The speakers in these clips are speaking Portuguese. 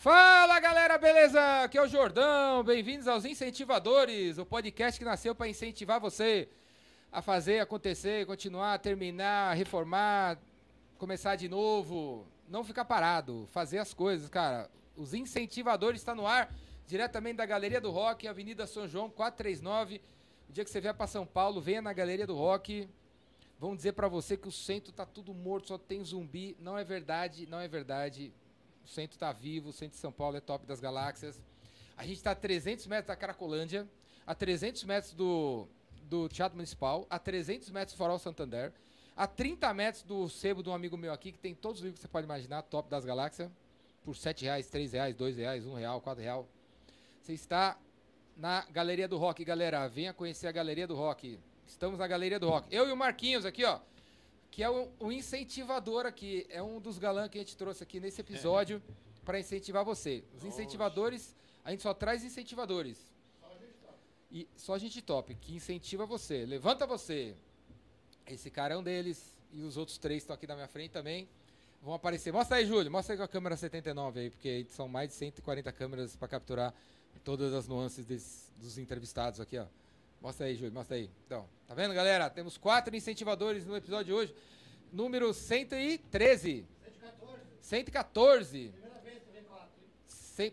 Fala galera, beleza? Aqui é o Jordão. Bem-vindos aos Incentivadores, o podcast que nasceu para incentivar você a fazer acontecer, continuar, terminar, reformar, começar de novo, não ficar parado, fazer as coisas, cara. Os Incentivadores está no ar, diretamente da Galeria do Rock, Avenida São João 439. O dia que você vier para São Paulo, venha na Galeria do Rock. Vão dizer para você que o centro tá tudo morto, só tem zumbi. Não é verdade, não é verdade. O centro tá vivo, o centro de São Paulo é top das galáxias. A gente está a 300 metros da Caracolândia, a 300 metros do, do Teatro Municipal, a 300 metros do Farol Santander, a 30 metros do sebo de um amigo meu aqui, que tem todos os livros que você pode imaginar, top das galáxias, por 7 reais, 3 reais, 2 reais, 1 real, 4 real. Você está na Galeria do Rock, galera. Venha conhecer a Galeria do Rock. Estamos na Galeria do Rock. Eu e o Marquinhos aqui, ó. Que é o, o incentivador aqui. É um dos galãs que a gente trouxe aqui nesse episódio para incentivar você. Os incentivadores, a gente só traz incentivadores. E só gente top, que incentiva você. Levanta você. Esse cara é um deles. E os outros três estão aqui na minha frente também. Vão aparecer. Mostra aí, Júlio. Mostra aí com a câmera 79 aí, porque são mais de 140 câmeras para capturar todas as nuances dos entrevistados aqui, ó. Mostra aí, Júlio, mostra aí. Então, tá vendo, galera? Temos quatro incentivadores no episódio de hoje. Número 113. 114. 114. Primeira vez que quatro.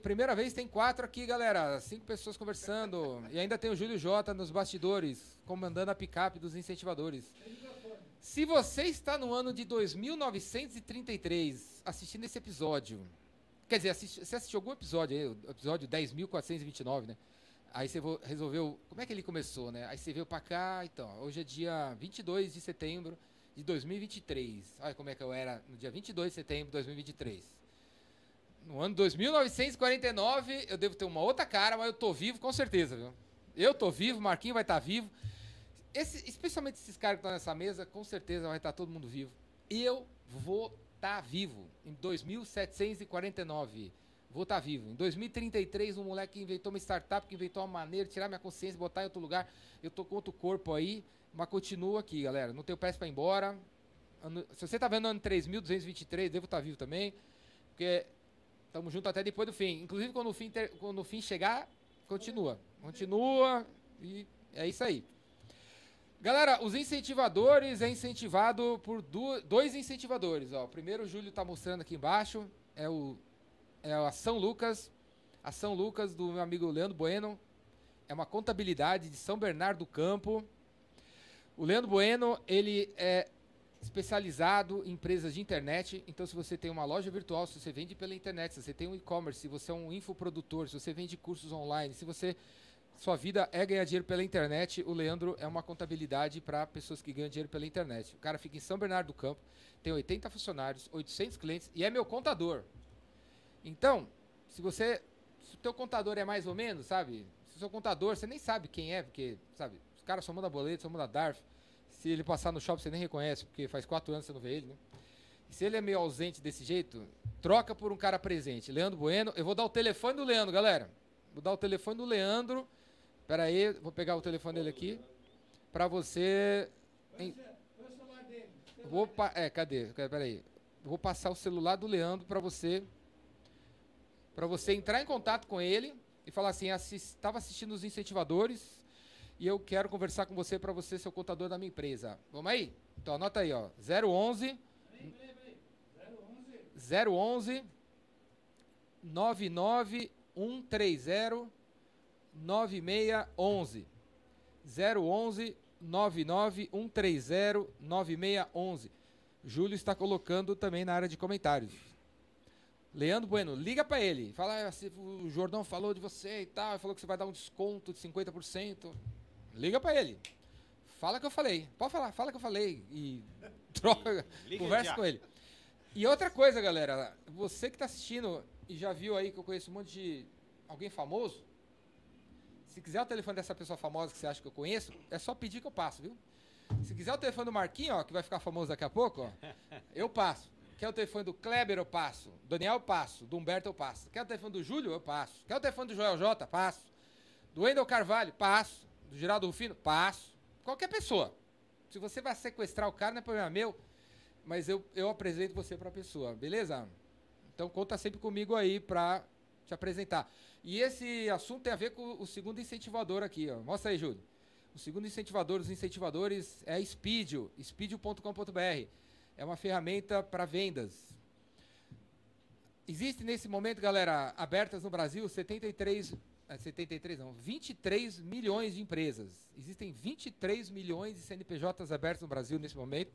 Primeira vez tem quatro aqui, galera. Cinco pessoas conversando. e ainda tem o Júlio Jota nos bastidores, comandando a picape dos incentivadores. Se você está no ano de 2933 assistindo esse episódio, quer dizer, assiste, você assistiu algum episódio aí, o episódio 10.429, né? Aí você resolveu. Como é que ele começou, né? Aí você veio pra cá, então. Hoje é dia 22 de setembro de 2023. Olha como é que eu era no dia 22 de setembro de 2023. No ano 2949, eu devo ter uma outra cara, mas eu tô vivo com certeza, viu? Eu tô vivo, Marquinho vai estar tá vivo. Esse, especialmente esses caras que estão nessa mesa, com certeza vai estar tá todo mundo vivo. Eu vou estar tá vivo em 2749 vou estar tá vivo. Em 2033, um moleque inventou uma startup, que inventou uma maneira de tirar minha consciência, botar em outro lugar. Eu tô com outro corpo aí, mas continuo aqui, galera. Não tenho pressa para ir embora. Ano, se você tá vendo ano 3223, devo estar tá vivo também. Porque estamos juntos até depois do fim. Inclusive, quando o fim, ter, quando o fim chegar, continua. Continua e é isso aí. Galera, os incentivadores é incentivado por dois incentivadores. Ó. O primeiro, o Júlio está mostrando aqui embaixo, é o é a São Lucas, a São Lucas do meu amigo Leandro Bueno, é uma contabilidade de São Bernardo do Campo. O Leandro Bueno, ele é especializado em empresas de internet. Então, se você tem uma loja virtual, se você vende pela internet, se você tem um e-commerce, se você é um infoprodutor, se você vende cursos online, se você sua vida é ganhar dinheiro pela internet, o Leandro é uma contabilidade para pessoas que ganham dinheiro pela internet. O cara fica em São Bernardo do Campo, tem 80 funcionários, 800 clientes e é meu contador. Então, se você. Se o teu contador é mais ou menos, sabe? Se o seu contador, você nem sabe quem é, porque, sabe, os caras só mandam boleto, só mandam DARF. Se ele passar no shopping, você nem reconhece, porque faz quatro anos que você não vê ele, né? E se ele é meio ausente desse jeito, troca por um cara presente. Leandro Bueno, eu vou dar o telefone do Leandro, galera. Vou dar o telefone do Leandro. Pera aí, vou pegar o telefone dele aqui. Pra você. Vou pa... É, cadê? Pera aí. Vou passar o celular do Leandro para você para você entrar em contato com ele e falar assim: estava assistindo os incentivadores e eu quero conversar com você para você ser o contador da minha empresa. Vamos aí? Então anota aí, ó. 011 011 99130 9611 011 99130 9611 Júlio está colocando também na área de comentários. Leandro Bueno, liga para ele. Fala, ah, o Jordão falou de você e tal, falou que você vai dar um desconto de 50%. Liga para ele. Fala que eu falei. Pode falar, fala que eu falei. E troca, liga conversa já. com ele. E outra coisa, galera, você que está assistindo e já viu aí que eu conheço um monte de alguém famoso, se quiser o telefone dessa pessoa famosa que você acha que eu conheço, é só pedir que eu passo, viu? Se quiser o telefone do Marquinho, ó, que vai ficar famoso daqui a pouco, ó, eu passo. Quer o telefone do Kleber, eu passo. Daniel, eu passo. Do Humberto, eu passo. Quer o telefone do Júlio, eu passo. Quer o telefone do Joel J, passo. Do Wendel Carvalho, passo. Do Geraldo Rufino, passo. Qualquer pessoa. Se você vai sequestrar o cara, não é problema meu, mas eu, eu apresento você pra pessoa, beleza? Então conta sempre comigo aí pra te apresentar. E esse assunto tem a ver com o segundo incentivador aqui, ó. Mostra aí, Júlio. O segundo incentivador, os incentivadores é Speedio, speedio.com.br. É uma ferramenta para vendas. Existe nesse momento, galera, abertas no Brasil 73 73 é, não, 23 milhões de empresas. Existem 23 milhões de CNPJs abertos no Brasil nesse momento.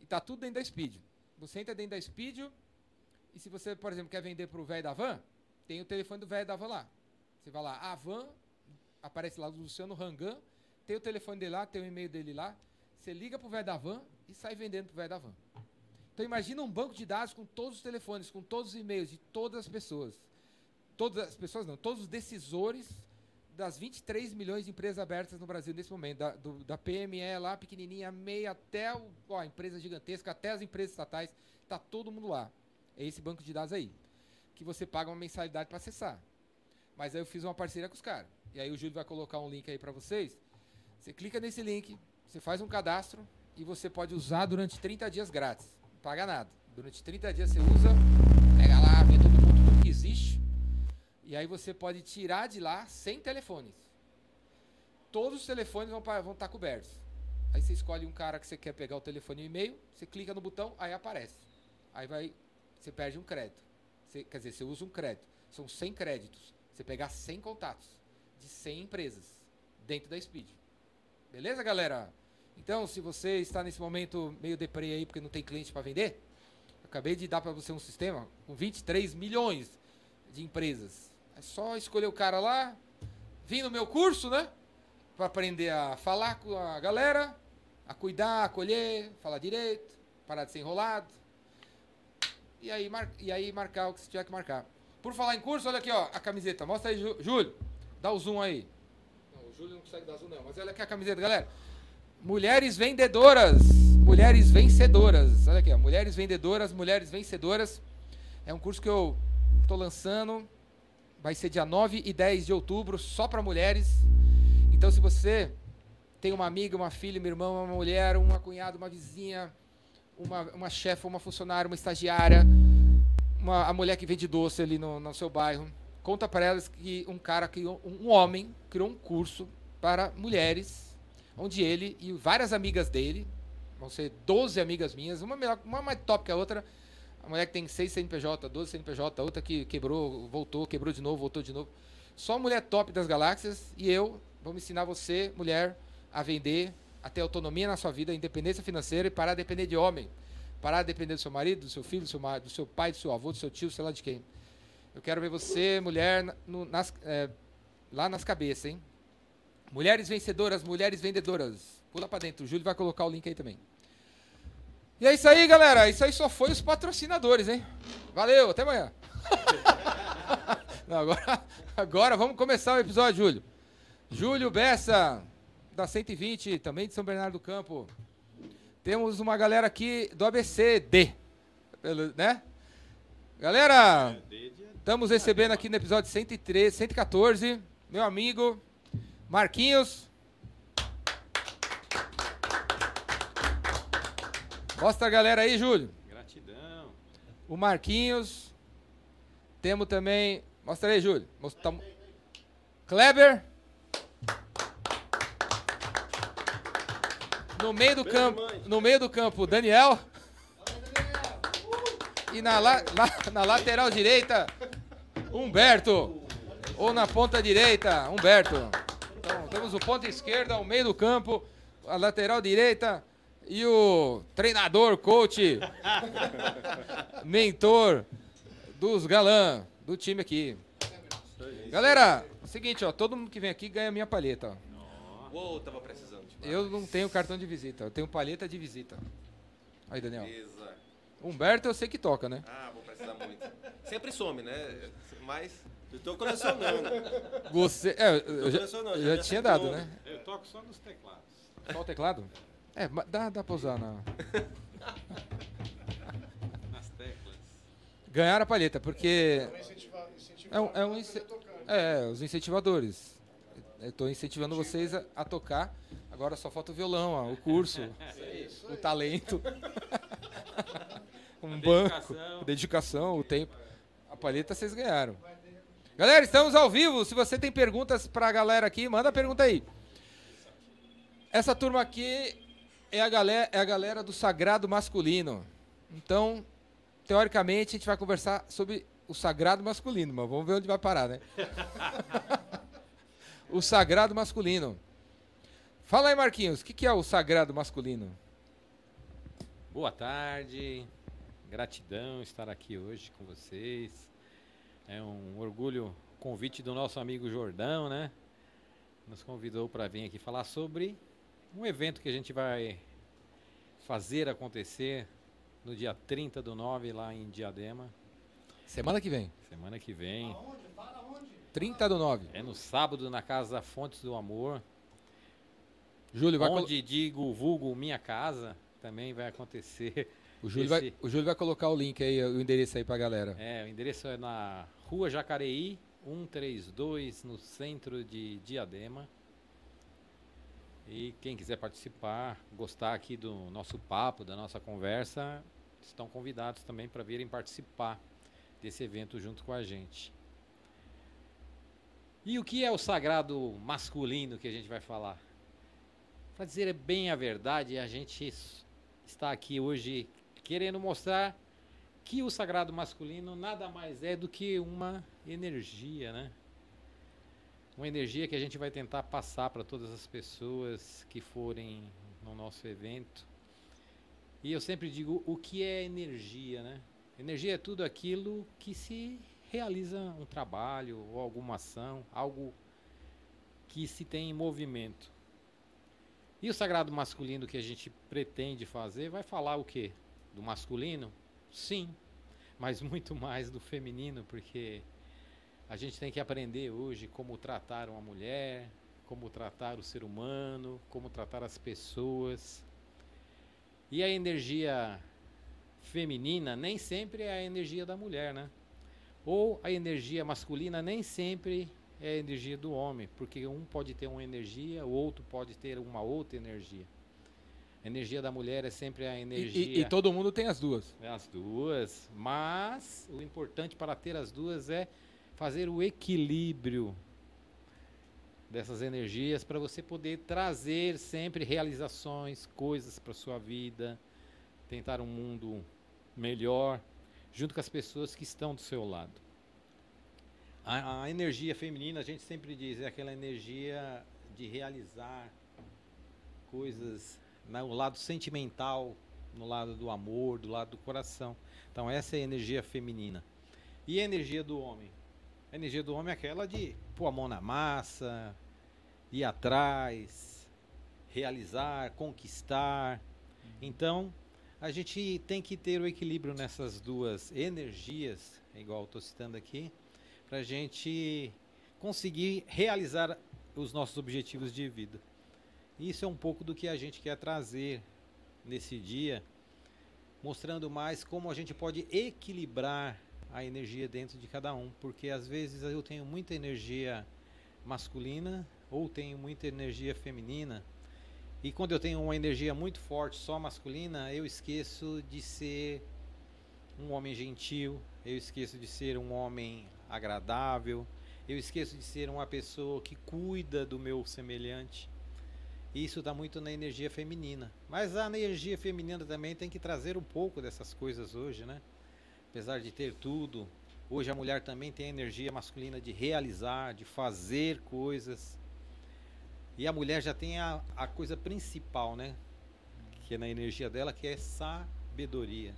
E está tudo dentro da Speed. Você entra dentro da Speed e se você, por exemplo, quer vender para o velho da van, tem o telefone do velho da van lá. Você vai lá, a van, aparece lá do Luciano Rangan, tem o telefone dele lá, tem o e-mail dele lá. Você liga para o velho da van e sai vendendo para o velho da van. Então imagina um banco de dados com todos os telefones, com todos os e-mails de todas as pessoas todas as pessoas não, todos os decisores das 23 milhões de empresas abertas no Brasil nesse momento, da, do, da PME lá, pequenininha, meia, até o, ó, a empresa gigantesca, até as empresas estatais, está todo mundo lá. É esse banco de dados aí, que você paga uma mensalidade para acessar. Mas aí eu fiz uma parceria com os caras. E aí o Júlio vai colocar um link aí para vocês. Você clica nesse link, você faz um cadastro e você pode usar durante 30 dias grátis. Não paga nada. Durante 30 dias você usa, pega lá, vê todo mundo, tudo que existe e aí você pode tirar de lá 100 telefones. Todos os telefones vão, vão estar tá cobertos. Aí você escolhe um cara que você quer pegar o telefone e o e-mail, você clica no botão, aí aparece. Aí vai, você perde um crédito. Você, quer dizer, você usa um crédito. São 100 créditos. Você pegar 100 contatos de 100 empresas dentro da Speed. Beleza, galera? Então, se você está nesse momento meio deprê aí porque não tem cliente para vender, acabei de dar para você um sistema com 23 milhões de empresas. É só escolher o cara lá, vir no meu curso, né? Para aprender a falar com a galera, a cuidar, a acolher, falar direito, parar de ser enrolado. E aí, mar, e aí marcar o que você tiver que marcar. Por falar em curso, olha aqui, ó, a camiseta. Mostra aí, Júlio. Dá o zoom aí. Não, o Júlio não consegue dar zoom, não. Mas olha aqui a camiseta, galera. Mulheres vendedoras. Mulheres vencedoras. Olha aqui, ó. Mulheres vendedoras, mulheres vencedoras. É um curso que eu estou lançando Vai ser dia 9 e 10 de outubro, só para mulheres. Então, se você tem uma amiga, uma filha, uma irmã, uma mulher, uma cunhada, uma vizinha, uma, uma chefe, uma funcionária, uma estagiária, uma, a mulher que vende doce ali no, no seu bairro, conta para elas que um cara criou, um homem criou um curso para mulheres, onde ele e várias amigas dele, vão ser 12 amigas minhas, uma, melhor, uma mais top que a outra, a mulher que tem 6 CNPJ, 12 CNPJ, outra que quebrou, voltou, quebrou de novo, voltou de novo. Só mulher top das galáxias e eu vamos ensinar você, mulher, a vender, a ter autonomia na sua vida, independência financeira e parar de depender de homem. Parar de depender do seu marido, do seu filho, do seu, do seu pai, do seu avô, do seu tio, sei lá de quem. Eu quero ver você, mulher, no, nas, é, lá nas cabeças, hein? Mulheres vencedoras, mulheres vendedoras. Pula para dentro. O Júlio vai colocar o link aí também. E é isso aí, galera. Isso aí só foi os patrocinadores, hein? Valeu, até amanhã. Não, agora, agora vamos começar o episódio, Júlio. Júlio Bessa, da 120, também de São Bernardo do Campo. Temos uma galera aqui do ABCD, né? Galera, estamos recebendo aqui no episódio 113, 114, meu amigo Marquinhos. Mostra a galera aí, Júlio. Gratidão. O Marquinhos. Temos também. Mostra aí, Júlio. Mostra... Kleber. No meio do campo, no meio do campo, Daniel. E na, la, la, na lateral direita, Humberto. Ou na ponta direita, Humberto. Então, temos o ponto esquerda, o meio do campo, a lateral direita, e o treinador, coach, mentor dos galã do time aqui. Galera, é o seguinte, ó, todo mundo que vem aqui ganha minha palheta, ó. Uou, tava precisando. Eu não tenho cartão de visita, eu tenho palheta de visita. Aí, Daniel. Beleza. Humberto eu sei que toca, né? Ah, vou precisar muito. Sempre some, né? Mas eu tô colecionando. Você, é, eu, já, já, já tinha dado, né? Eu toco só nos teclados. Só o teclado? É, dá, dá pra usar na. Nas teclas. Ganhar a palheta, porque. É um, é, um é, os incentivadores. Eu estou incentivando vocês a, a, tocar. Agora só falta o violão, ó, o curso, o talento, um banco, dedicação, o tempo. A palheta vocês ganharam. Galera, estamos ao vivo. Se você tem perguntas pra galera aqui, manda a pergunta aí. Essa turma aqui é a galera, é a galera do sagrado masculino. Então, teoricamente, a gente vai conversar sobre o sagrado masculino, mas vamos ver onde vai parar, né? o sagrado masculino. Fala aí, Marquinhos, o que, que é o sagrado masculino? Boa tarde, gratidão estar aqui hoje com vocês. É um orgulho, convite do nosso amigo Jordão, né? Nos convidou para vir aqui falar sobre um evento que a gente vai fazer acontecer no dia 30 do 9 lá em Diadema. Semana que vem. Semana que vem. Aonde? Fala onde? 30 do 9. É no sábado na Casa Fontes do Amor. Júlio vai, colo- Onde digo vulgo minha casa também vai acontecer. o Júlio vai, esse- o Júlio vai colocar o link aí, o endereço aí pra galera. É, o endereço é na Rua Jacareí, 132, no centro de Diadema. E quem quiser participar, gostar aqui do nosso papo, da nossa conversa, estão convidados também para virem participar desse evento junto com a gente. E o que é o sagrado masculino que a gente vai falar? Para dizer bem a verdade, a gente está aqui hoje querendo mostrar que o sagrado masculino nada mais é do que uma energia, né? Uma energia que a gente vai tentar passar para todas as pessoas que forem no nosso evento. E eu sempre digo o que é energia, né? Energia é tudo aquilo que se realiza um trabalho ou alguma ação, algo que se tem em movimento. E o sagrado masculino que a gente pretende fazer vai falar o quê? Do masculino? Sim, mas muito mais do feminino, porque a gente tem que aprender hoje como tratar uma mulher, como tratar o ser humano, como tratar as pessoas. E a energia feminina nem sempre é a energia da mulher, né? Ou a energia masculina nem sempre é a energia do homem, porque um pode ter uma energia, o outro pode ter uma outra energia. A energia da mulher é sempre a E- energia. E, e todo mundo tem as duas. É As duas, mas o importante para ter as duas é fazer o equilíbrio dessas energias para você poder trazer sempre realizações, coisas para sua vida, tentar um mundo melhor junto com as pessoas que estão do seu lado. A, a energia feminina, a gente sempre diz, é aquela energia de realizar coisas no lado sentimental, no lado do amor, do lado do coração. Então essa é a energia feminina. E a energia do homem? A energia do homem é aquela de pôr a mão na massa, ir atrás, realizar, conquistar. Então, a gente tem que ter o equilíbrio nessas duas energias, igual estou citando aqui, para a gente conseguir realizar os nossos objetivos de vida. Isso é um pouco do que a gente quer trazer nesse dia, mostrando mais como a gente pode equilibrar a energia dentro de cada um, porque às vezes eu tenho muita energia masculina ou tenho muita energia feminina. E quando eu tenho uma energia muito forte só masculina, eu esqueço de ser um homem gentil, eu esqueço de ser um homem agradável, eu esqueço de ser uma pessoa que cuida do meu semelhante. Isso está muito na energia feminina. Mas a energia feminina também tem que trazer um pouco dessas coisas hoje, né? Apesar de ter tudo, hoje a mulher também tem a energia masculina de realizar, de fazer coisas. E a mulher já tem a, a coisa principal, né? Que é na energia dela, que é sabedoria.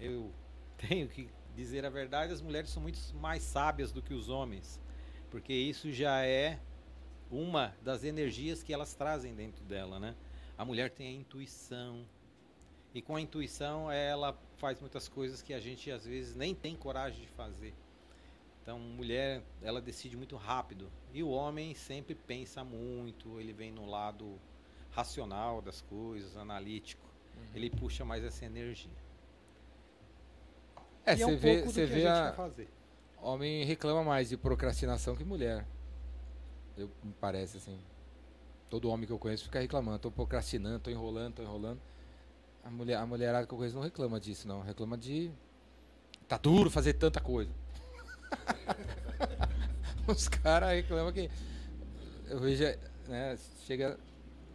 Eu tenho que dizer a verdade, as mulheres são muito mais sábias do que os homens. Porque isso já é uma das energias que elas trazem dentro dela, né? A mulher tem a intuição. E com a intuição ela faz muitas coisas que a gente às vezes nem tem coragem de fazer. Então, mulher, ela decide muito rápido. E o homem sempre pensa muito, ele vem no lado racional das coisas, analítico. Ele puxa mais essa energia. É, você é um vê, você vê a a, homem reclama mais de procrastinação que mulher. Eu me parece assim. Todo homem que eu conheço fica reclamando, tô procrastinando, tô enrolando, tô enrolando. A mulher, a mulherada que eu conheço não reclama disso, não. Reclama de tá duro fazer tanta coisa. Os caras reclamam que. Eu vejo, né? Chega.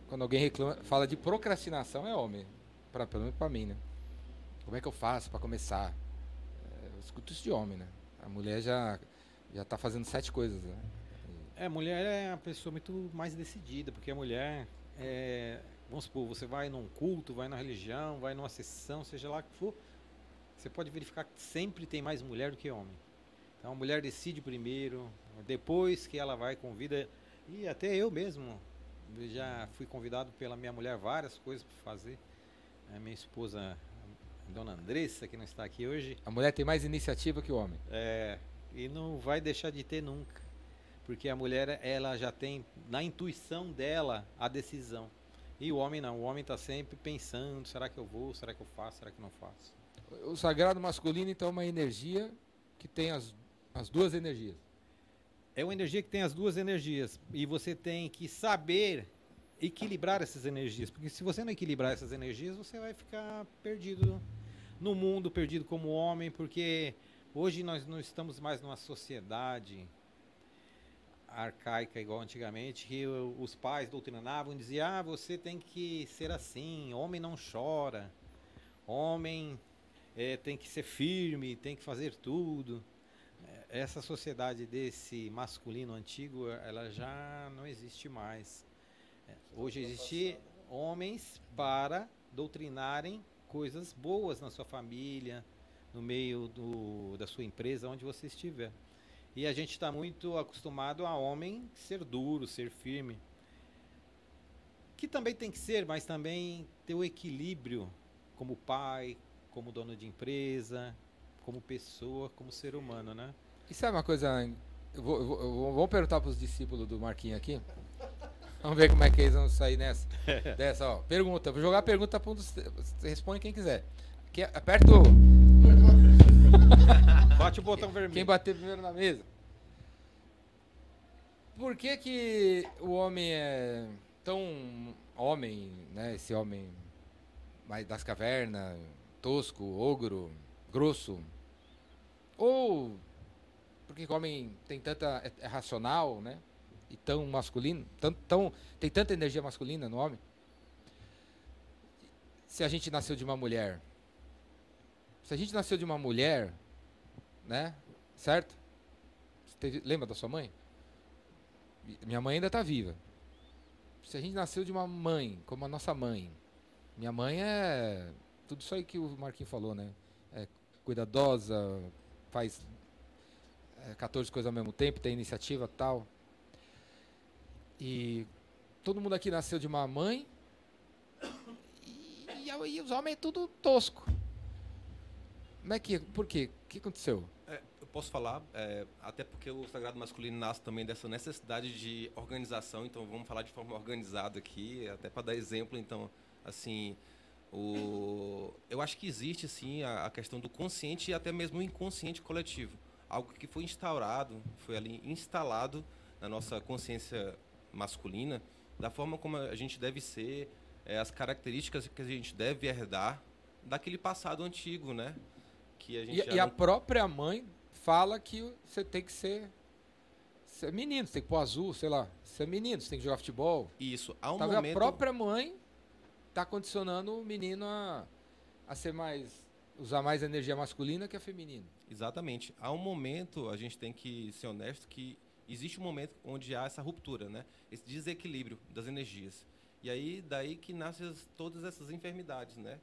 Quando alguém reclama, fala de procrastinação, é homem. Pra, pelo menos pra mim, né? Como é que eu faço pra começar? É, eu escuto isso de homem, né? A mulher já, já tá fazendo sete coisas, né? É, mulher é a pessoa muito mais decidida, porque a mulher é, vamos supor, você vai num culto, vai na religião, vai numa sessão, seja lá que for, você pode verificar que sempre tem mais mulher do que homem. Então a mulher decide primeiro, depois que ela vai convida e até eu mesmo já fui convidado pela minha mulher várias coisas para fazer. A minha esposa, a dona Andressa, que não está aqui hoje. A mulher tem mais iniciativa que o homem. É, e não vai deixar de ter nunca. Porque a mulher, ela já tem na intuição dela a decisão. E o homem não, o homem está sempre pensando, será que eu vou, será que eu faço, será que não faço? O sagrado masculino, então, é uma energia que tem as, as duas energias. É uma energia que tem as duas energias. E você tem que saber equilibrar essas energias. Porque se você não equilibrar essas energias, você vai ficar perdido no mundo, perdido como homem, porque hoje nós não estamos mais numa sociedade arcaica igual antigamente, que os pais doutrinavam e diziam: ah, você tem que ser assim, homem não chora, homem é, tem que ser firme, tem que fazer tudo. É, essa sociedade desse masculino antigo, ela já não existe mais. É, hoje existe homens para doutrinarem coisas boas na sua família, no meio do, da sua empresa, onde você estiver. E a gente está muito acostumado a homem ser duro, ser firme. Que também tem que ser, mas também ter o equilíbrio como pai, como dono de empresa, como pessoa, como ser humano, né? Isso é uma coisa. Eu vou, eu vou, vamos perguntar para os discípulos do Marquinhos aqui. Vamos ver como é que eles vão sair nessa. dessa, ó. Pergunta. Vou jogar a pergunta para um dos. Responde quem quiser. Que, aperta o. Bate o botão vermelho. Quem bater primeiro na mesa. Por que que o homem é tão homem, né? Esse homem mais das cavernas, tosco, ogro, grosso? Ou porque o homem tem tanta é, é racional, né? E tão masculino, tão, tão tem tanta energia masculina no homem? Se a gente nasceu de uma mulher, se a gente nasceu de uma mulher, né? Certo? Teve, lembra da sua mãe? Minha mãe ainda está viva. Se a gente nasceu de uma mãe, como a nossa mãe, minha mãe é tudo isso aí que o Marquinhos falou, né? É cuidadosa, faz é, 14 coisas ao mesmo tempo, tem iniciativa tal. E todo mundo aqui nasceu de uma mãe. E, e, e os homens é tudo tosco. Como é que, por quê? O que aconteceu? Posso falar, é, até porque o Sagrado Masculino nasce também dessa necessidade de organização, então vamos falar de forma organizada aqui, até para dar exemplo, então, assim, o, eu acho que existe, sim, a, a questão do consciente e até mesmo o inconsciente coletivo, algo que foi instaurado, foi ali instalado na nossa consciência masculina, da forma como a gente deve ser, é, as características que a gente deve herdar daquele passado antigo, né? que a gente. E, e a própria mãe fala que você tem que ser, ser menino, você tem que pôr azul, sei lá. Ser menino, você tem que jogar futebol. Isso. Há um tá momento... A própria mãe está condicionando o menino a, a ser mais. usar mais energia masculina que a feminina. Exatamente. Há um momento, a gente tem que ser honesto, que existe um momento onde há essa ruptura, né? Esse desequilíbrio das energias. E aí, daí que nascem todas essas enfermidades, né?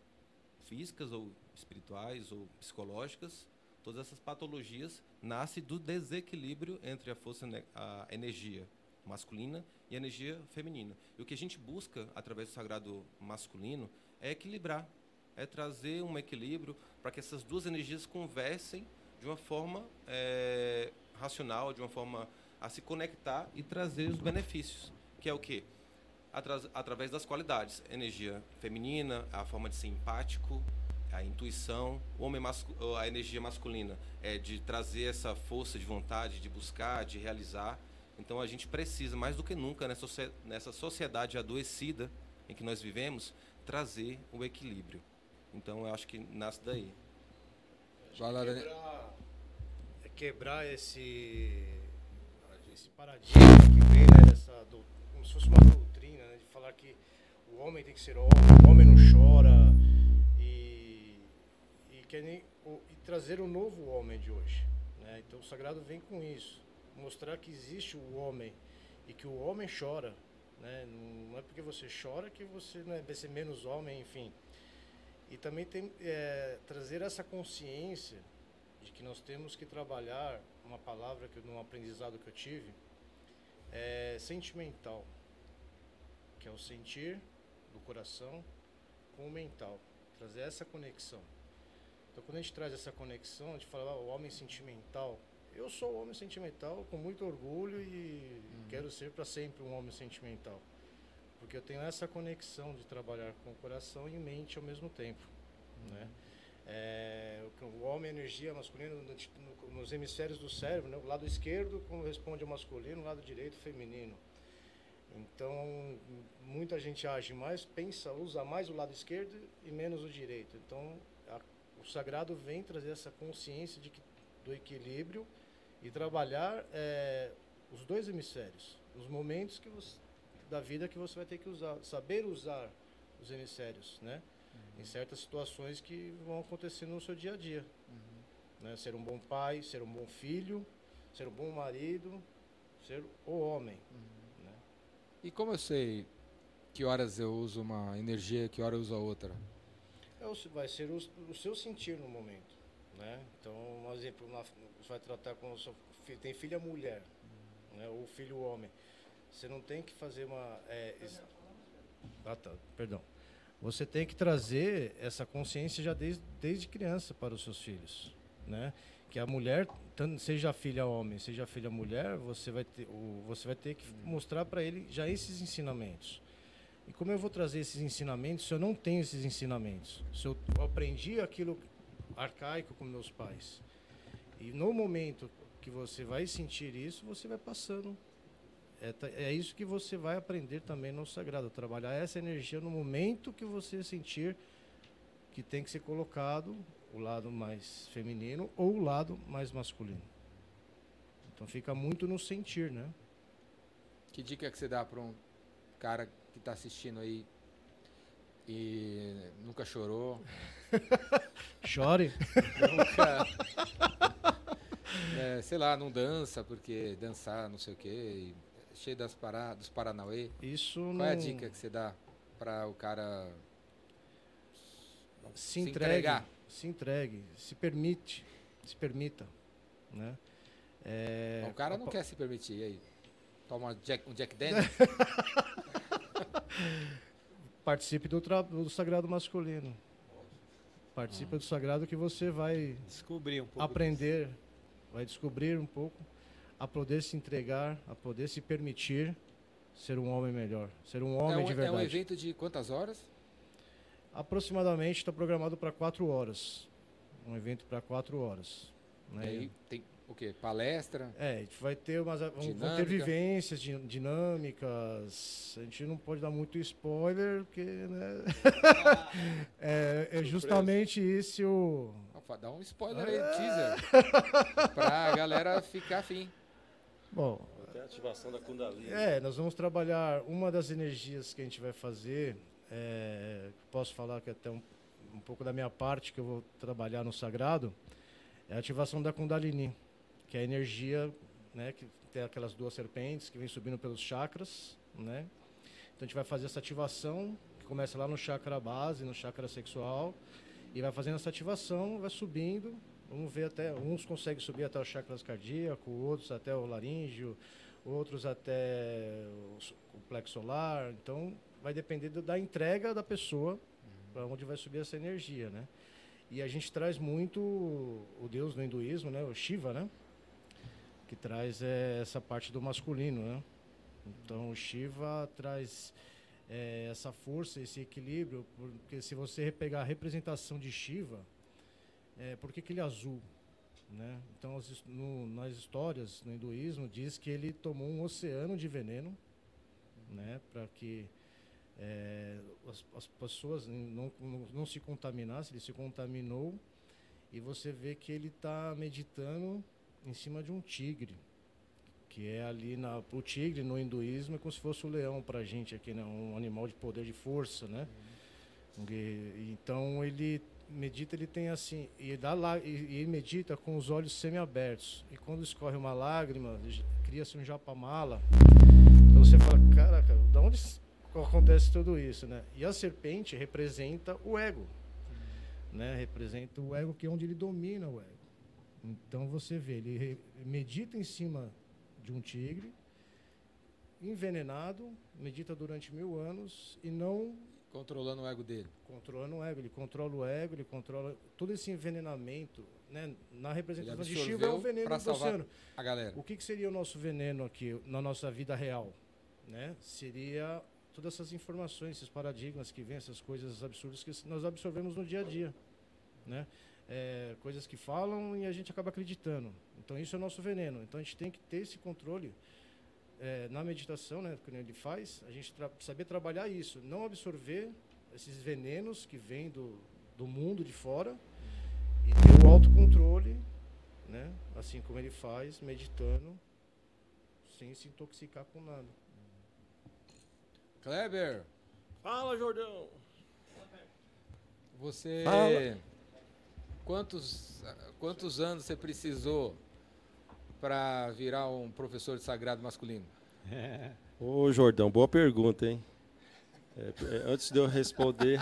Físicas ou espirituais ou psicológicas, todas essas patologias nascem do desequilíbrio entre a força, a energia masculina e a energia feminina. E o que a gente busca através do sagrado masculino é equilibrar, é trazer um equilíbrio para que essas duas energias conversem de uma forma é, racional, de uma forma a se conectar e trazer os benefícios, que é o? Atra através das qualidades, energia feminina, a forma de ser empático, a intuição, o homem a energia masculina é de trazer essa força de vontade, de buscar, de realizar. Então a gente precisa mais do que nunca nessa sociedade adoecida em que nós vivemos trazer o equilíbrio. Então eu acho que nasce daí. Quebrar, é quebrar esse esse paradigma que vem, né, dessa, como se fosse uma doutrina, né, de falar que o homem tem que ser homem, o homem não chora, que nem, o, e trazer o novo homem de hoje. Né? Então o Sagrado vem com isso, mostrar que existe o homem e que o homem chora. Né? Não é porque você chora que você né, vai ser menos homem, enfim. E também tem, é, trazer essa consciência de que nós temos que trabalhar uma palavra que num aprendizado que eu tive é sentimental, que é o sentir do coração com o mental, trazer essa conexão. Então, quando a gente traz essa conexão, a gente fala, ah, o homem sentimental. Eu sou um homem sentimental com muito orgulho e uhum. quero ser para sempre um homem sentimental. Porque eu tenho essa conexão de trabalhar com o coração e mente ao mesmo tempo. Uhum. Né? É, o homem, a energia masculina nos hemisférios do cérebro, né? o lado esquerdo corresponde ao masculino, o lado direito feminino. Então, muita gente age mais, pensa, usa mais o lado esquerdo e menos o direito. Então, o sagrado vem trazer essa consciência de que, do equilíbrio e trabalhar é, os dois hemisférios, os momentos que você, da vida que você vai ter que usar, saber usar os hemisférios, né? Uhum. Em certas situações que vão acontecer no seu dia a dia, uhum. né? Ser um bom pai, ser um bom filho, ser um bom marido, ser o homem. Uhum. E como eu sei que horas eu uso uma energia, que hora eu uso a outra? É, vai ser o, o, seu sentir no momento, né? Então, um exemplo, na, você vai tratar com filho, tem filha mulher, né? Ou filho homem. Você não tem que fazer uma é, ah, tá, perdão. Você tem que trazer essa consciência já desde, desde criança para os seus filhos, né? que a mulher, seja filha homem, seja filha mulher, você vai ter, você vai ter que mostrar para ele já esses ensinamentos. E como eu vou trazer esses ensinamentos se eu não tenho esses ensinamentos? Se eu, aprendi aquilo arcaico com meus pais. E no momento que você vai sentir isso, você vai passando. É, é isso que você vai aprender também no sagrado, trabalhar essa energia no momento que você sentir que tem que ser colocado o lado mais feminino ou o lado mais masculino. Então fica muito no sentir, né? Que dica que você dá para um cara que está assistindo aí e nunca chorou? Chore. nunca. É, sei lá, não dança porque dançar não sei o quê, cheio das para, dos Paranauê. Isso Qual não... é a dica que você dá para o cara se, se entregar? se entregue, se permite, se permita, né? É, o cara não quer se permitir, aí? Toma Jack, um Jack Daniels? Participe do, do sagrado masculino. Participe do sagrado que você vai descobrir um pouco aprender, disso. vai descobrir um pouco, a poder se entregar, a poder se permitir ser um homem melhor, ser um homem é um, de verdade. É um evento de quantas horas? Aproximadamente está programado para quatro horas. Um evento para quatro horas. Né? Aí tem o quê? Palestra? É, a gente vai ter umas. Vão ter vivências dinâmicas. A gente não pode dar muito spoiler, porque. Né? é, é, justamente isso. O... Dá um spoiler aí, teaser. para a galera ficar afim. Bom. Até a ativação da Kundalini. É, nós vamos trabalhar. Uma das energias que a gente vai fazer é, posso falar que até um, um pouco da minha parte que eu vou trabalhar no sagrado, é a ativação da Kundalini, que é a energia, né, que tem aquelas duas serpentes que vem subindo pelos chakras, né? Então a gente vai fazer essa ativação, que começa lá no chakra base, no chakra sexual, e vai fazendo essa ativação, vai subindo, vamos ver até, uns conseguem subir até os chakras cardíaco, outros até o laríngeo, outros até o, o plexo solar, então vai depender da entrega da pessoa uhum. para onde vai subir essa energia, né? E a gente traz muito o deus do hinduísmo, né? O Shiva, né? Que traz é, essa parte do masculino, né? Então o Shiva traz é, essa força, esse equilíbrio, porque se você pegar a representação de Shiva, é, por que, que ele é azul? Né? Então, no, nas histórias no hinduísmo diz que ele tomou um oceano de veneno, né, para que é, as, as, pessoas não, não, não, se contaminassem, ele se contaminou e você vê que ele está meditando em cima de um tigre, Que é ali na, o tigre no hinduísmo é como se fosse o leão para a gente aqui, né? Um animal de poder, de força, né? E, então ele medita, ele tem assim, e, dá lá, e, e medita com os olhos semi-abertos. E quando escorre uma lágrima, cria-se um japamala. Então você fala, caraca, da onde acontece tudo isso, né? E a serpente representa o ego, né? Representa o ego que é onde ele domina o ego. Então você vê, ele medita em cima de um tigre, envenenado, medita durante mil anos e não controlando o ego dele. Controlando o ego, ele controla o ego, ele controla todo esse envenenamento, né? Na representação de Shiva é o veneno do oceano. A galera. O que, que seria o nosso veneno aqui na nossa vida real, né? Seria todas essas informações, esses paradigmas que vêm, essas coisas absurdas que nós absorvemos no dia a dia, né? É, coisas que falam e a gente acaba acreditando. Então isso é o nosso veneno. Então a gente tem que ter esse controle é, na meditação, né, que ele faz, a gente tra saber trabalhar isso, não absorver esses venenos que vêm do, do mundo de fora e ter o autocontrole, né, assim como ele faz, meditando, sem se intoxicar com nada. Kleber. Fala, Jordão. Você. Fala. Quantos, quantos anos você precisou para virar um professor de sagrado masculino? É. Ô, Jordão, boa pergunta, hein? É, é, antes de eu responder,